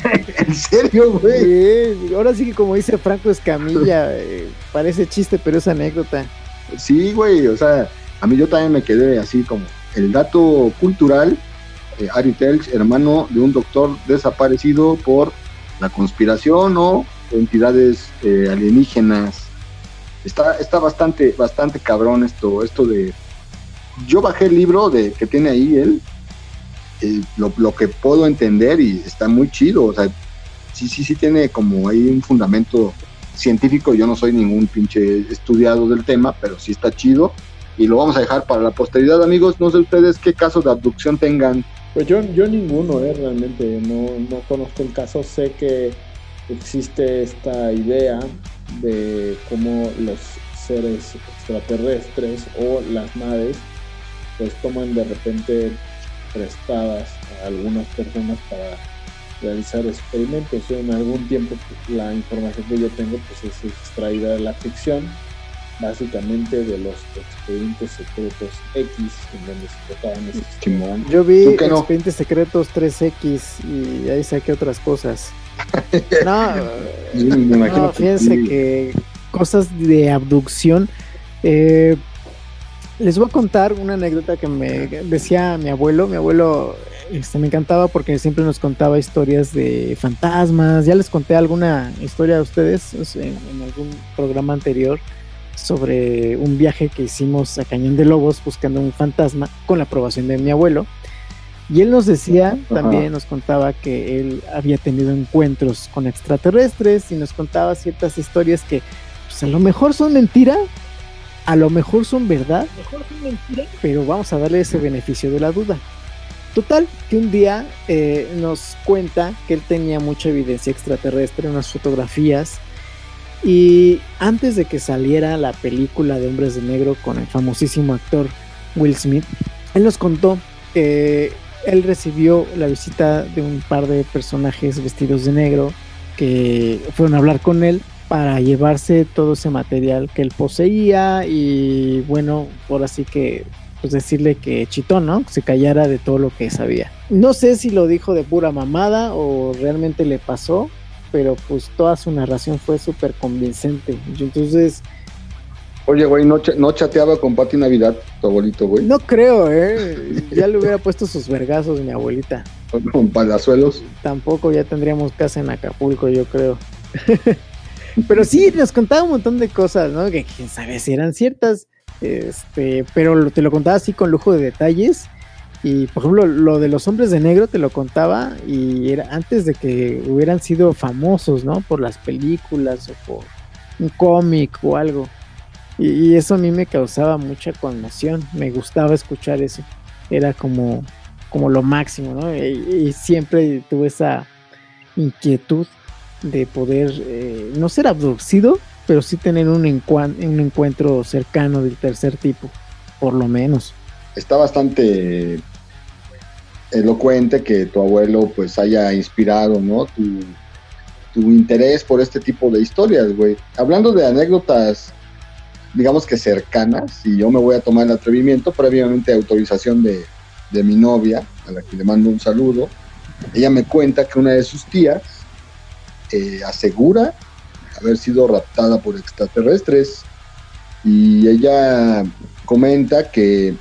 ¿En serio, güey? ahora sí que como dice Franco Escamilla, eh, parece chiste, pero es anécdota. Sí, güey, o sea, a mí yo también me quedé así como, el dato cultural, eh, Ari Telch, hermano de un doctor desaparecido por la conspiración o entidades eh, alienígenas. Está, está bastante, bastante cabrón esto, esto de. Yo bajé el libro de que tiene ahí él, eh, lo, lo, que puedo entender y está muy chido. O sea, sí, sí, sí tiene como ahí un fundamento científico. Yo no soy ningún pinche estudiado del tema, pero sí está chido. Y lo vamos a dejar para la posteridad, amigos. No sé ustedes qué casos de abducción tengan. Pues yo, yo ninguno, eh, realmente. No, no conozco el caso. Sé que existe esta idea de cómo los seres extraterrestres o las naves pues toman de repente prestadas a algunas personas para realizar experimentos. En algún tiempo la información que yo tengo pues es extraída de la ficción, básicamente de los expedientes secretos X en donde se tocaban esos Yo vi expedientes secretos 3X y ahí saqué otras cosas. No, no fíjense que cosas de abducción. Eh, les voy a contar una anécdota que me decía mi abuelo. Mi abuelo este, me encantaba porque siempre nos contaba historias de fantasmas. Ya les conté alguna historia a ustedes en, algún programa anterior sobre un viaje que hicimos a Cañón de Lobos buscando un fantasma con la aprobación de mi abuelo. Y él nos decía, también nos contaba que él había tenido encuentros con extraterrestres y nos contaba ciertas historias que pues, a lo mejor son mentira, a lo mejor son verdad, pero vamos a darle ese beneficio de la duda. Total, que un día eh, nos cuenta que él tenía mucha evidencia extraterrestre, unas fotografías, y antes de que saliera la película de Hombres de Negro con el famosísimo actor Will Smith, él nos contó que él recibió la visita de un par de personajes vestidos de negro que fueron a hablar con él para llevarse todo ese material que él poseía y bueno, por así que pues decirle que chitón, ¿no? Que se callara de todo lo que sabía. No sé si lo dijo de pura mamada o realmente le pasó, pero pues toda su narración fue súper convincente. Entonces Oye, güey, ¿no, ¿no, chateaba con Pati Navidad, tu abuelito, güey? No creo, ¿eh? Ya le hubiera puesto sus vergazos mi abuelita. ¿Con palazuelos? Tampoco ya tendríamos casa en Acapulco, yo creo. pero sí, nos contaba un montón de cosas, ¿no? Que quién sabe si eran ciertas. Este, pero te lo contaba así con lujo de detalles. Y por ejemplo, lo de los hombres de negro te lo contaba y era antes de que hubieran sido famosos, ¿no? Por las películas o por un cómic o algo. Y, eso a mí me causaba mucha conmoción, me gustaba escuchar eso, era como, como lo máximo, ¿no? Y, siempre tuve esa inquietud de poder eh, no ser abducido, pero sí tener un, un encuentro cercano del tercer tipo, por lo menos. Está bastante elocuente que tu abuelo pues haya inspirado, ¿no? Tu, tu interés por este tipo de historias, güey. Hablando de anécdotas digamos que cercanas, y yo me voy a tomar el atrevimiento, previamente autorización de, de mi novia, a la que le mando un saludo, ella me cuenta que una de sus tías eh, asegura haber sido raptada por extraterrestres y ella comenta que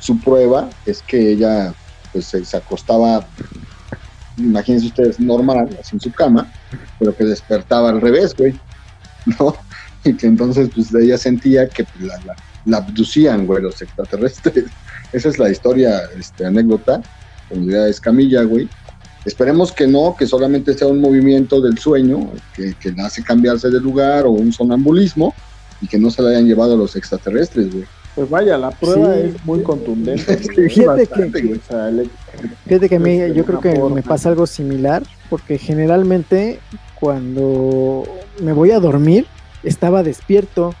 su prueba es que ella pues se acostaba imagínense ustedes normal así en su cama pero que despertaba al revés güey no y que entonces pues ella sentía que pues, la, abducían, güey, los extraterrestres. Esa es la historia, este, anécdota, como diría Escamilla, güey. Esperemos que no, que solamente sea un movimiento del sueño, que, que hace cambiarse de lugar o un sonambulismo y que no se la hayan llevado a los extraterrestres, güey. Pues vaya, la prueba es muy contundente. fíjate, que, fíjate que a mí yo creo que me pasa algo similar, porque generalmente cuando me voy a dormir, estaba despierto.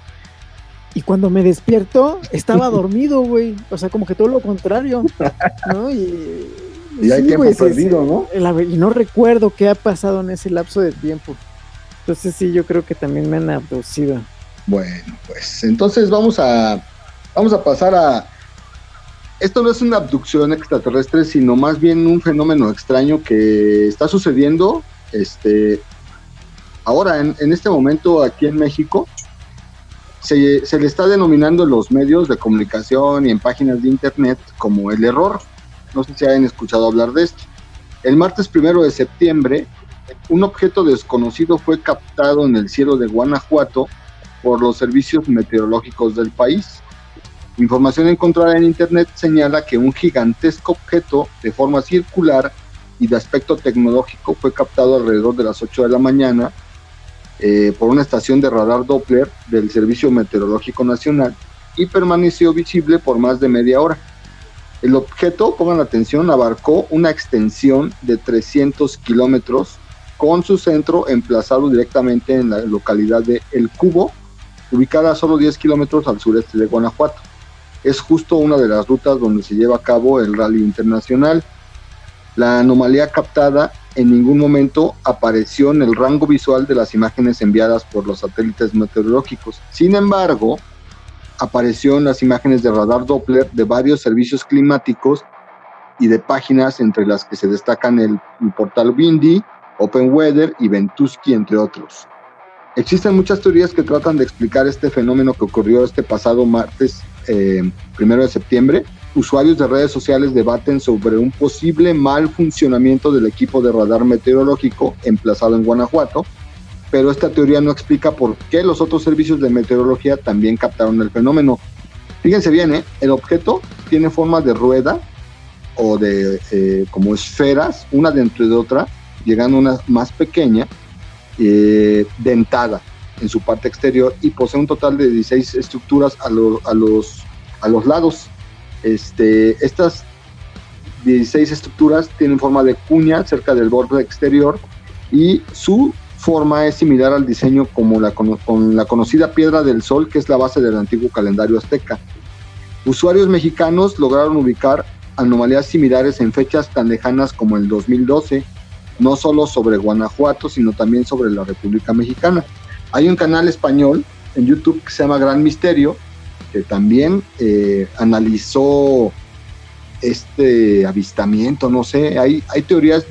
Y cuando me despierto, estaba dormido, güey. O sea, como que todo lo contrario. ¿no? Y, hay tiempo perdido, ¿no? Y no recuerdo qué ha pasado en ese lapso de tiempo. Entonces sí, yo creo que también me han abducido. Bueno, pues entonces vamos a vamos a pasar a esto no es una abducción extraterrestre, sino más bien un fenómeno extraño que está sucediendo este Ahora, en, este momento aquí en México, se, se, le está denominando en los medios de comunicación y en páginas de internet como el error. No sé si hayan escuchado hablar de esto. El martes primero de septiembre, un objeto desconocido fue captado en el cielo de Guanajuato por los servicios meteorológicos del país. Información encontrada en internet señala que un gigantesco objeto de forma circular y de aspecto tecnológico fue captado alrededor de las 8 de la mañana eh, por una estación de radar Doppler del Servicio Meteorológico Nacional y permaneció visible por más de media hora. El objeto, pongan atención, abarcó una extensión de 300 kilómetros con su centro emplazado directamente en la localidad de El Cubo, ubicada a solo 10 kilómetros al sureste de Guanajuato. Es justo una de las rutas donde se lleva a cabo el rally internacional. La anomalía captada en ningún momento apareció en el rango visual de las imágenes enviadas por los satélites meteorológicos. Sin embargo, apareció en las imágenes de radar Doppler de varios servicios climáticos y de páginas entre las que se destacan el, portal Windy, Open Weather y Ventusky, entre otros. Existen muchas teorías que tratan de explicar este fenómeno que ocurrió este pasado martes eh, primero de septiembre. Usuarios de redes sociales debaten sobre un posible mal funcionamiento del equipo de radar meteorológico emplazado en Guanajuato, pero esta teoría no explica por qué los otros servicios de meteorología también captaron el fenómeno. Fíjense bien, ¿eh? el objeto tiene forma de rueda o de eh, como esferas, una dentro de otra, llegando a una más pequeña, eh, dentada en su parte exterior y posee un total de 16 estructuras a, a, los, a los lados. Este, estas 16 estructuras tienen forma de cuña cerca del borde exterior y su forma es similar al diseño como la, con la conocida piedra del sol que es la base del antiguo calendario azteca. Usuarios mexicanos lograron ubicar anomalías similares en fechas tan lejanas como el 2012 no solo sobre Guanajuato, sino también sobre la República Mexicana. Hay un canal español en YouTube que se llama Gran Misterio, que también eh, analizó este avistamiento, no sé, hay, hay teorías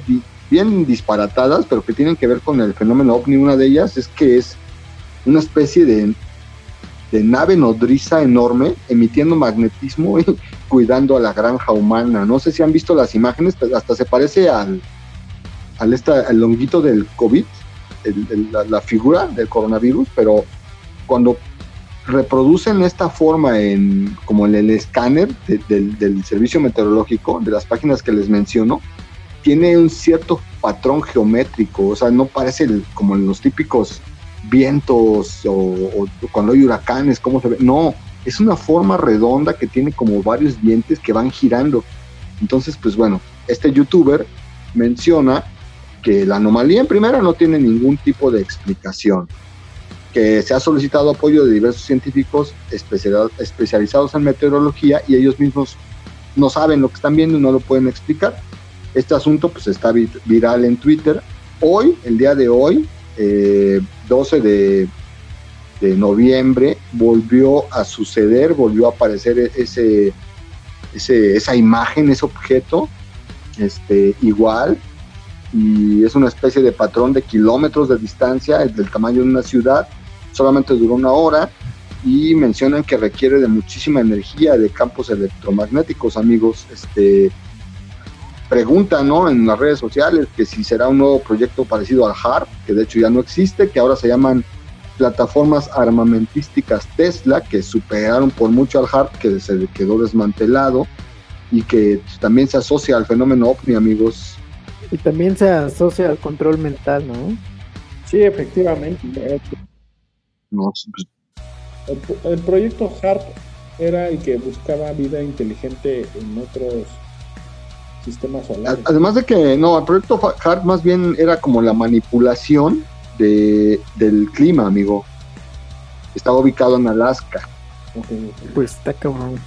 bien disparatadas, pero que tienen que ver con el fenómeno ovni. Una de ellas es que es una especie de, de nave nodriza enorme emitiendo magnetismo y cuidando a la granja humana. No sé si han visto las imágenes, hasta se parece al, al, esta, al longuito del COVID, la, figura del coronavirus, pero cuando reproducen esta forma en como en el escáner del servicio meteorológico, de las páginas que les menciono, tiene un cierto patrón geométrico, o sea, no parece como en los típicos vientos o, o, cuando hay huracanes, cómo se ve. No, es una forma redonda que tiene como varios dientes que van girando. Entonces, pues bueno, este youtuber menciona que la anomalía en primera no tiene ningún tipo de explicación, que se ha solicitado apoyo de diversos científicos especializados en meteorología y ellos mismos no saben lo que están viendo y no lo pueden explicar. Este asunto pues está viral en Twitter. Hoy, el día de hoy, 12 eh, de, noviembre, volvió a suceder, volvió a aparecer ese, esa imagen, ese objeto, este, igual, y es una especie de patrón de kilómetros de distancia, del tamaño de una ciudad, solamente duró una hora y mencionan que requiere de muchísima energía de campos electromagnéticos, amigos. Este, preguntan ¿no? en las redes sociales que si será un nuevo proyecto parecido al HARP, que de hecho ya no existe, que ahora se llaman plataformas armamentísticas Tesla, que superaron por mucho al HARP, que se quedó desmantelado y que también se asocia al fenómeno OVNI, amigos. Y también se asocia al control mental, ¿no? Sí, efectivamente. Pues, el, proyecto HARP era el que buscaba vida inteligente en otros sistemas solares. Además de que, no, el proyecto HARP más bien era como la manipulación de, del clima, amigo. Estaba ubicado en Alaska. Pues está cabrón.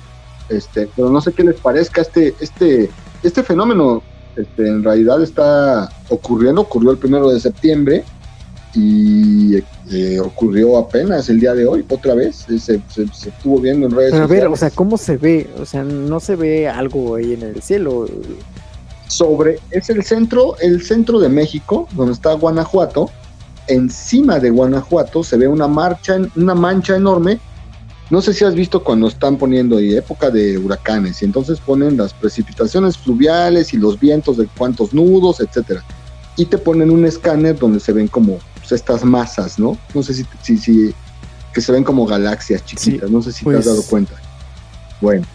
Este, pero no sé qué les parezca este, este, este fenómeno este, en realidad está ocurriendo, ocurrió el primero de septiembre y eh, ocurrió apenas el día de hoy, otra vez, se, estuvo viendo en redes Pero a ver, o sea, ¿cómo se ve? O sea, no se ve algo ahí en el cielo. Sobre, es el centro, el centro de México, donde está Guanajuato, encima de Guanajuato se ve una marcha, una mancha enorme no sé si has visto cuando están poniendo ahí época de huracanes y entonces ponen las precipitaciones fluviales y los vientos de cuántos nudos, etcétera. Y te ponen un escáner donde se ven como pues, estas masas, ¿no? No sé si, si, si que se ven como galaxias chiquitas, no sé si te has pues dado cuenta. Bueno,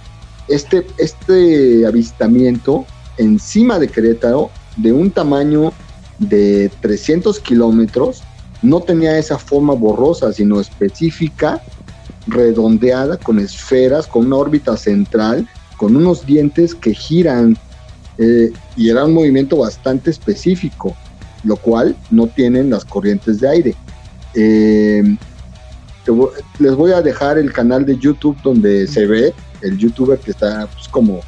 este, este avistamiento encima de Querétaro, de un tamaño de 300 kilómetros, no tenía esa forma borrosa, sino específica redondeada con esferas, con una órbita central, con unos dientes que giran eh, y era un movimiento bastante específico, lo cual no tienen las corrientes de aire. Eh, les voy a dejar el canal de YouTube donde se ve el youtuber que está pues, como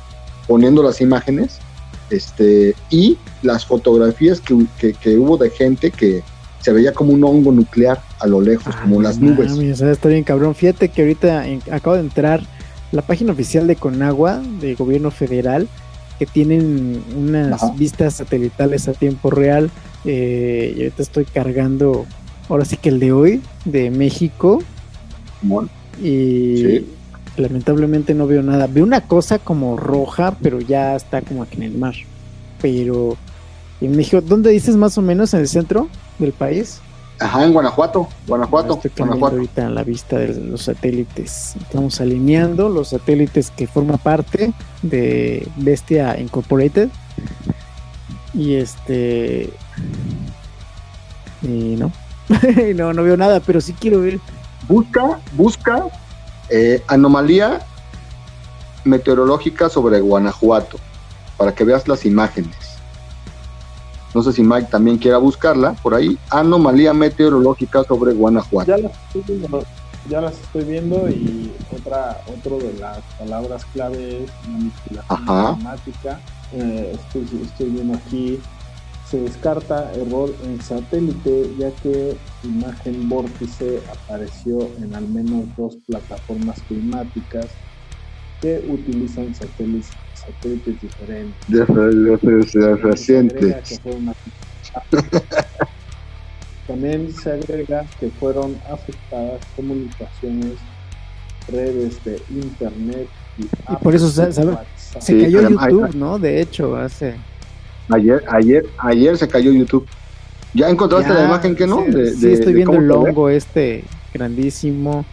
poniendo las imágenes este, y las fotografías que, que, que hubo de gente que, se veía como un hongo nuclear a lo lejos, Ay, como las nubes. mames, o sea, está bien cabrón. Fíjate que ahorita en- acabo de entrar la página oficial de Conagua, de gobierno federal, que tienen unas Ajá. vistas satelitales a tiempo real. Eh, y ahorita estoy cargando, ahora sí que el de hoy, de México. Simón. Y Sí. lamentablemente no veo nada. Veo una cosa como roja, pero ya está como aquí en el mar. Pero en México, ¿dónde dices más o menos? ¿En el centro del país? Ajá, en Guanajuato, Guanajuato, Estoy cambiando Guanajuato. ahorita la vista de los satélites. Estamos alineando los satélites que forman parte de Bestia Incorporated. Y este. Y no. no, no veo nada, pero sí quiero ver. Busca, busca eh, anomalía meteorológica sobre Guanajuato para que veas las imágenes. No sé si Mike también quiera buscarla por ahí. Anomalía meteorológica sobre Guanajuato. Ya las estoy viendo, ya las estoy viendo y otra, otro de las palabras clave es manipulación Ajá. climática. Eh, estoy, estoy viendo aquí, se descarta error en satélite ya que imagen vórtice apareció en al menos dos plataformas climáticas que utilizan satélites, satélites diferentes. Se También se agrega que fueron afectadas comunicaciones, redes de internet y, Y por eso WhatsApp. Se Sí, cayó YouTube, ¿no? De hecho, hace. Ayer, ayer, ayer se cayó YouTube. ¿Ya encontraste Ya, la imagen que no? Sí, De- sí, de- estoy de viendo el hongo este grandísimo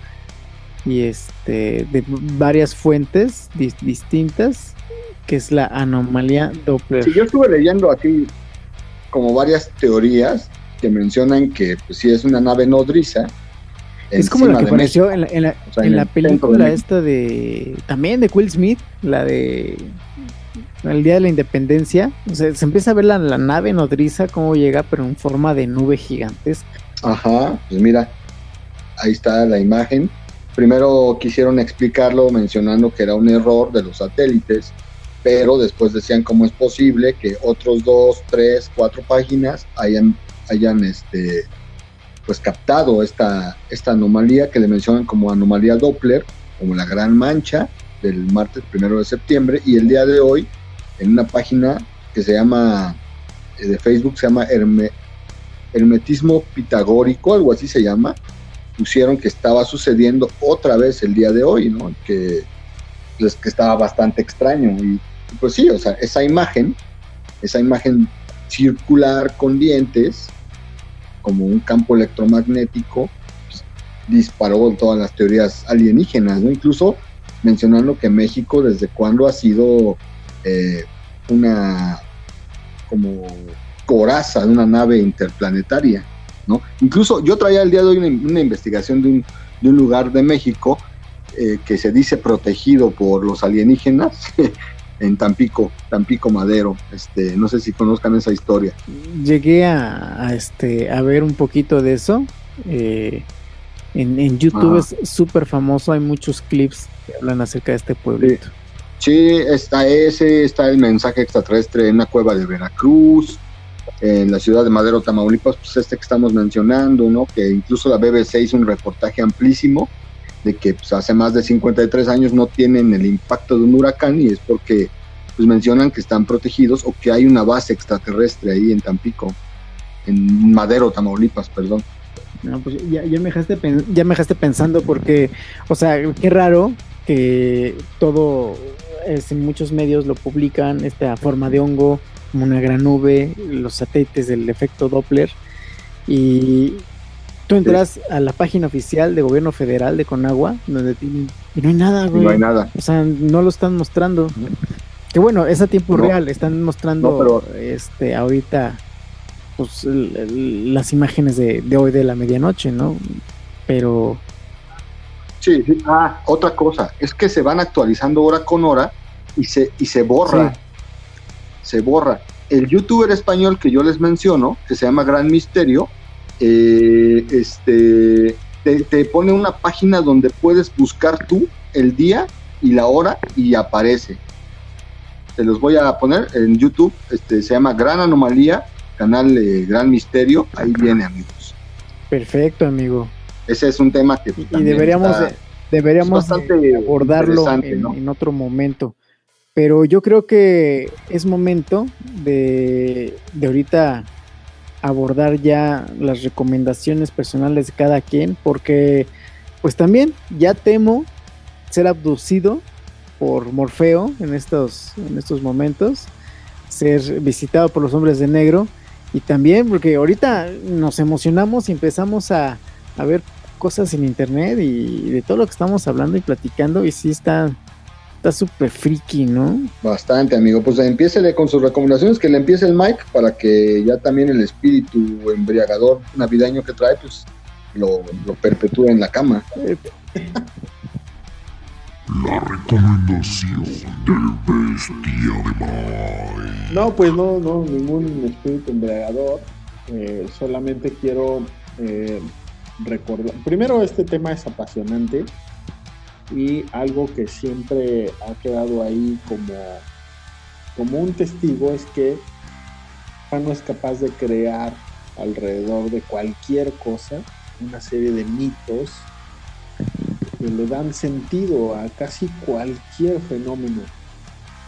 y este de varias fuentes dis- distintas, que es la anomalía Doppler. Sí, yo estuve leyendo aquí como varias teorías que mencionan que pues sí es una nave nodriza. es como la que apareció en la, en la- O sea, en en la el centro de película esta de también de Will Smith, la de el día de la independencia. Se empieza a ver la, la nave nodriza cómo llega, pero en forma de nube gigantesca. Ajá, pues mira, ahí está la imagen. Primero quisieron explicarlo mencionando que era un error de los satélites, pero después decían cómo es posible que otros dos, tres, cuatro páginas hayan, hayan este, pues captado esta, esta anomalía que le mencionan como anomalía Doppler, como la gran mancha del martes primero de septiembre, y el día de hoy, en una página que se llama, eh, de Facebook, se llama Herme, hermetismo pitagórico, algo así se llama, pusieron que estaba sucediendo otra vez el día de hoy, ¿no? Que, pues, que estaba bastante extraño. Y pues sí, o sea, esa imagen, esa imagen circular con dientes, como un campo electromagnético, pues, disparó todas las teorías alienígenas, ¿no? Incluso mencionando que México desde cuándo ha sido eh, una como coraza de una nave interplanetaria, ¿no? Incluso yo traía el día de hoy una, una investigación de un, de un lugar de México eh, que se dice protegido por los alienígenas en Tampico, Tampico Madero. Este, no sé si conozcan esa historia. Llegué a, a, este, a ver un poquito de eso. eh, en, en YouTube es súper famoso, hay muchos clips que hablan acerca de este pueblito. Sí, está ese, está el mensaje extraterrestre en una cueva de Veracruz, en la ciudad de Madero, Tamaulipas, pues este que estamos mencionando, ¿no? Que incluso la BBC hizo un reportaje amplísimo de que pues, hace más de 53 años no tienen el impacto de un huracán y es porque pues mencionan que están protegidos o que hay una base extraterrestre ahí en Tampico, en Madero, Tamaulipas, perdón. No, pues ya, me dejaste ya me dejaste pensando porque, o sea, qué raro que todo en muchos medios lo publican, esta forma de hongo, como una gran nube, los satélites del efecto Doppler. Y tú entras a la página oficial de gobierno federal de Conagua, donde y no hay nada, güey. No hay nada. O sea, no lo están mostrando. Que bueno, es a tiempo real, están mostrando este ahorita pues las imágenes de, de hoy de la medianoche, ¿no? Pero Sí, sí. Ah, otra cosa, es que se van actualizando hora con hora y se, y se borra. Se borra. El youtuber español que yo les menciono, que se llama Gran Misterio, eh, este, te, pone una página donde puedes buscar tú el día y la hora y aparece. Te los voy a poner en YouTube, este, se llama Gran Anomalía, canal Gran Misterio, ahí viene amigos. Perfecto, amigo ese es un tema que... Y deberíamos, deberíamos abordarlo en, otro momento. Pero yo creo que es momento de, de ahorita abordar ya las recomendaciones personales de cada quien, porque pues también ya temo ser abducido por Morfeo en estos, en estos momentos, ser visitado por los hombres de negro y también porque ahorita nos emocionamos y empezamos a, a ver cosas en internet y de todo lo que estamos hablando y platicando y sí está está súper friki, ¿no? Bastante, amigo. Pues empiece con sus recomendaciones, que le empiece el Mike para que ya también el espíritu embriagador navideño que trae, pues lo, lo perpetúe en la cama. La recomendación del bestia de Mike. No, pues no, no, ningún espíritu embriagador. Eh, solamente quiero eh, Primero, este tema es apasionante y algo que siempre ha quedado ahí como, como un testigo es que no es capaz de crear alrededor de cualquier cosa una serie de mitos que le dan sentido a casi cualquier fenómeno.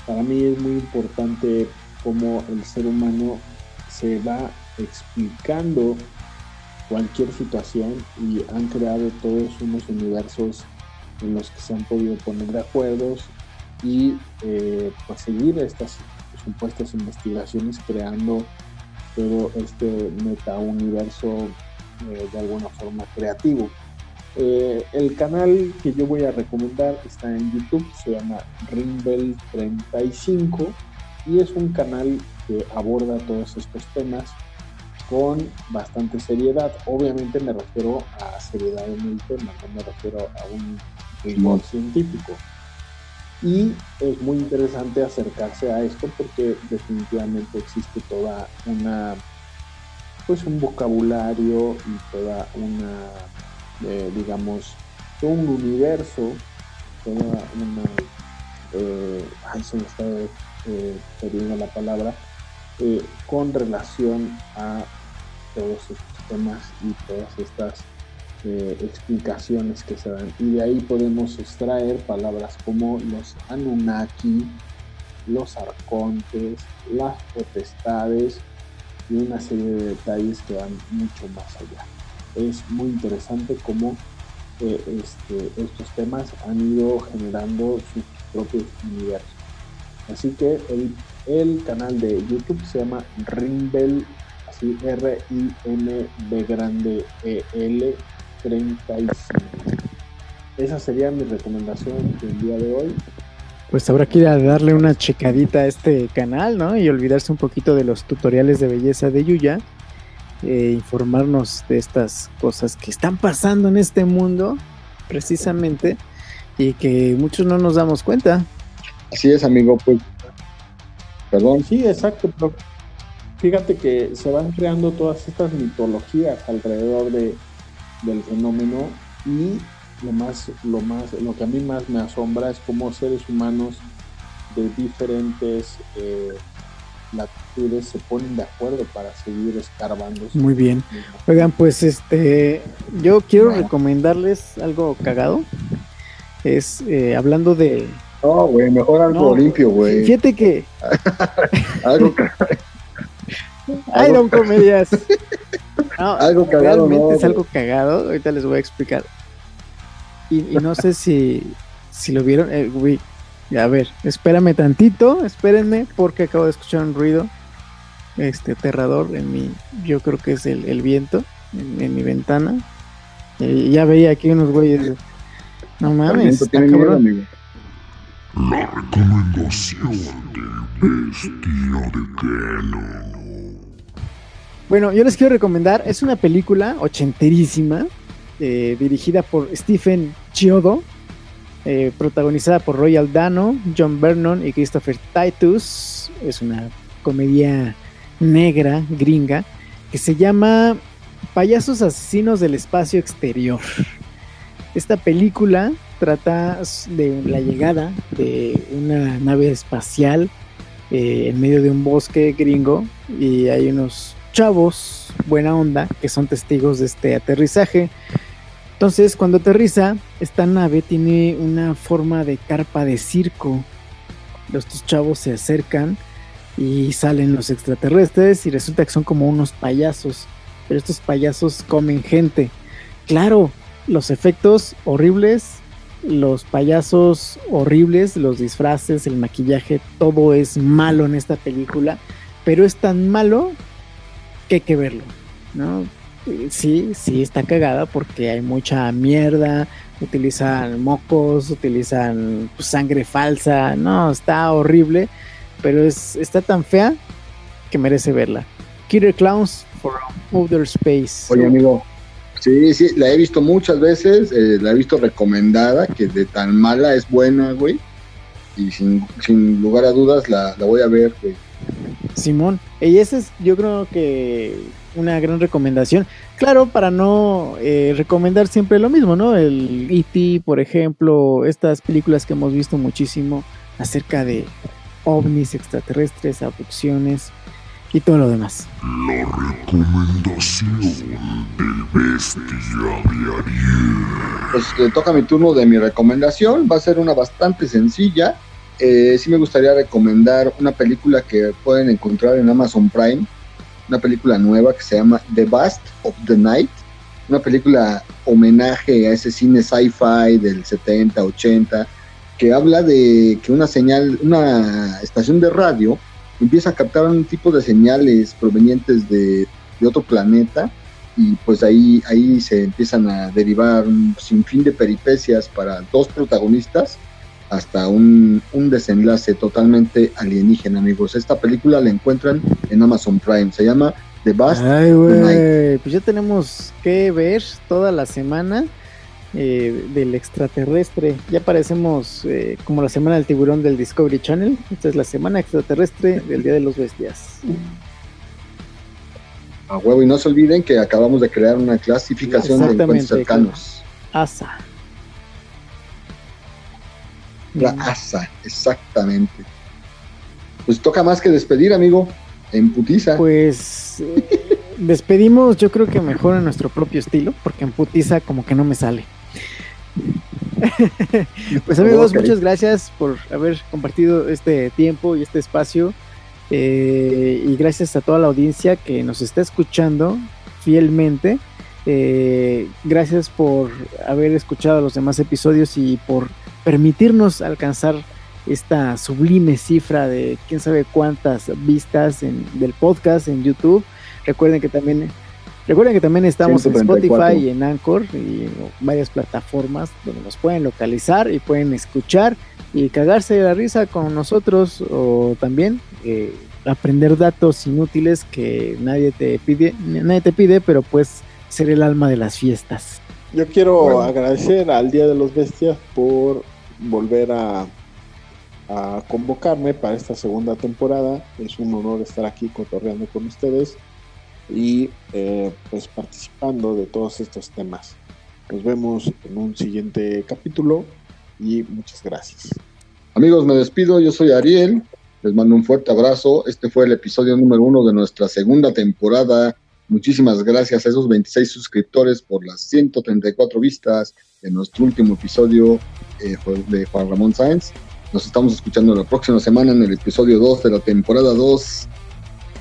Para mí es muy importante cómo el ser humano se va explicando cualquier situación y han creado todos unos universos en los que se han podido poner de acuerdo y eh, pues seguir estas supuestas investigaciones creando todo este meta-universo eh, de alguna forma creativo. Eh, el canal que yo voy a recomendar está en YouTube, se llama Rimbel35 y es un canal que aborda todos estos temas con bastante seriedad. Obviamente me refiero a seriedad en el tema, no me refiero a un rigor científico. Y es muy interesante acercarse a esto porque definitivamente existe toda una, pues un vocabulario y toda una, eh, digamos, todo un universo, toda una, eh, ay, se me está eh, perdiendo la palabra, eh, con relación a todos estos temas y todas estas eh, explicaciones que se dan. Y de ahí podemos extraer palabras como los Anunnaki, los arcontes, las potestades y una serie de detalles que van mucho más allá. Es muy interesante cómo eh, este, estos temas han ido generando sus propios universos. Así que el el canal de YouTube se llama Rimbel, así R-I-M-B grande E-L 35. Esa sería mi recomendación del día de hoy. Pues habrá que ir a darle una checadita a este canal, ¿no? Y olvidarse un poquito de los tutoriales de belleza de Yuya. E informarnos de estas cosas que están pasando en este mundo, precisamente, y que muchos no nos damos cuenta. Así es, amigo. Pues Perdón. Sí, exacto. Fíjate que se van creando todas estas mitologías alrededor de, del fenómeno y lo más, lo más, lo que a mí más me asombra es cómo seres humanos de diferentes eh, latitudes se ponen de acuerdo para seguir escarbando. Muy bien. Oigan, pues este, yo quiero recomendarles algo cagado. Es eh, hablando de no, güey, mejor algo limpio, güey. Fíjate que. algo Ay, don Comedias. algo cagado, realmente es algo cagado. Ahorita les voy a explicar. Y, no sé si, si lo vieron. Eh, güey, a ver, espérame tantito, espérenme, porque acabo de escuchar un ruido este aterrador en mi, yo creo que es el, viento en, mi ventana. Y ya veía aquí unos güeyes. No mames, está cabrón. La recomendación del bestia de Keno. Bueno, yo les quiero recomendar, es una película ochenterísima, eh, dirigida por Stephen Chiodo, eh, protagonizada por Royal Dano, John Vernon y Christopher Titus. Es una comedia negra, gringa, que se llama Payasos Asesinos del Espacio Exterior. Esta película trata de la llegada de una nave espacial eh, en medio de un bosque gringo y hay unos chavos buena onda que son testigos de este aterrizaje. Entonces, cuando aterriza, esta nave tiene una forma de carpa de circo. Los chavos se acercan y salen los extraterrestres y resulta que son como unos payasos, pero estos payasos comen gente. Claro, los efectos horribles, los payasos horribles, los disfraces, el maquillaje, todo es malo en esta película, pero es tan malo que hay que verlo, ¿no? Sí, sí está cagada porque hay mucha mierda, utilizan mocos, utilizan pues, sangre falsa, no, está horrible pero es, está tan fea que merece verla. Killer Clowns for Outer Space. Oye, amigo, sí, sí, la he visto muchas veces, eh, la he visto recomendada, que de tan mala es buena, güey. Y sin, sin lugar a dudas la, la voy a ver, güey. Simón, y esa es yo creo que una gran recomendación. Claro, para no eh, recomendar siempre lo mismo, ¿no? El E.T., por ejemplo, estas películas que hemos visto muchísimo acerca de ovnis extraterrestres, abducciones y todo lo demás. La recomendación del bestia de Ariel. Pues le toca mi turno de mi recomendación. Va a ser una bastante sencilla. Eh, sí me gustaría recomendar una película que pueden encontrar en Amazon Prime. Una película nueva que se llama The Bust of the Night. Una película homenaje a ese cine sci-fi del 70, 80 que habla de que una señal, una estación de radio empieza a captar un tipo de señales provenientes de, otro planeta y pues ahí, ahí se empiezan a derivar un sinfín de peripecias para dos protagonistas hasta un, desenlace totalmente alienígena, amigos. Esta película la encuentran en Amazon Prime, se llama The Bust Ay, güey, pues ya tenemos que ver toda la semana eh, del extraterrestre. Ya parecemos eh, como la semana del tiburón del Discovery Channel. Esta es la semana extraterrestre del Día de los Bestias. A huevo, y no se olviden que acabamos de crear una clasificación de encuentros cercanos. ASA. La ASA, exactamente. Pues toca más que despedir, amigo. En putiza. Pues eh, despedimos, yo creo que mejor en nuestro propio estilo, porque en putiza como que no me sale. pues amigos, muchas gracias por haber compartido este tiempo y este espacio. Eh, y gracias a toda la audiencia que nos está escuchando fielmente. Eh, gracias por haber escuchado los demás episodios y por permitirnos alcanzar esta sublime cifra de quién sabe cuántas vistas del podcast en YouTube. Recuerden que también Recuerden que también estamos en Spotify y en Anchor y varias plataformas donde nos pueden localizar y pueden escuchar y cagarse de la risa con nosotros o también eh, aprender datos inútiles que nadie te pide, nadie te pide, pero pues ser el alma de las fiestas. Yo quiero agradecer al Día de los Bestias por volver a, convocarme para esta segunda temporada. Es un honor estar aquí cotorreando con ustedes y eh, pues participando de todos estos temas. Nos vemos en un siguiente capítulo y muchas gracias. Amigos, me despido, yo soy Ariel, les mando un fuerte abrazo. Este fue el episodio número uno de nuestra segunda temporada. Muchísimas gracias a esos 26 suscriptores por las 134 vistas de nuestro último episodio eh, de Juan Ramón Sáenz. Nos estamos escuchando la próxima semana en el episodio 2 de la temporada 2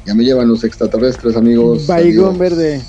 ya me llevan los extraterrestres, amigos. Baigón verde.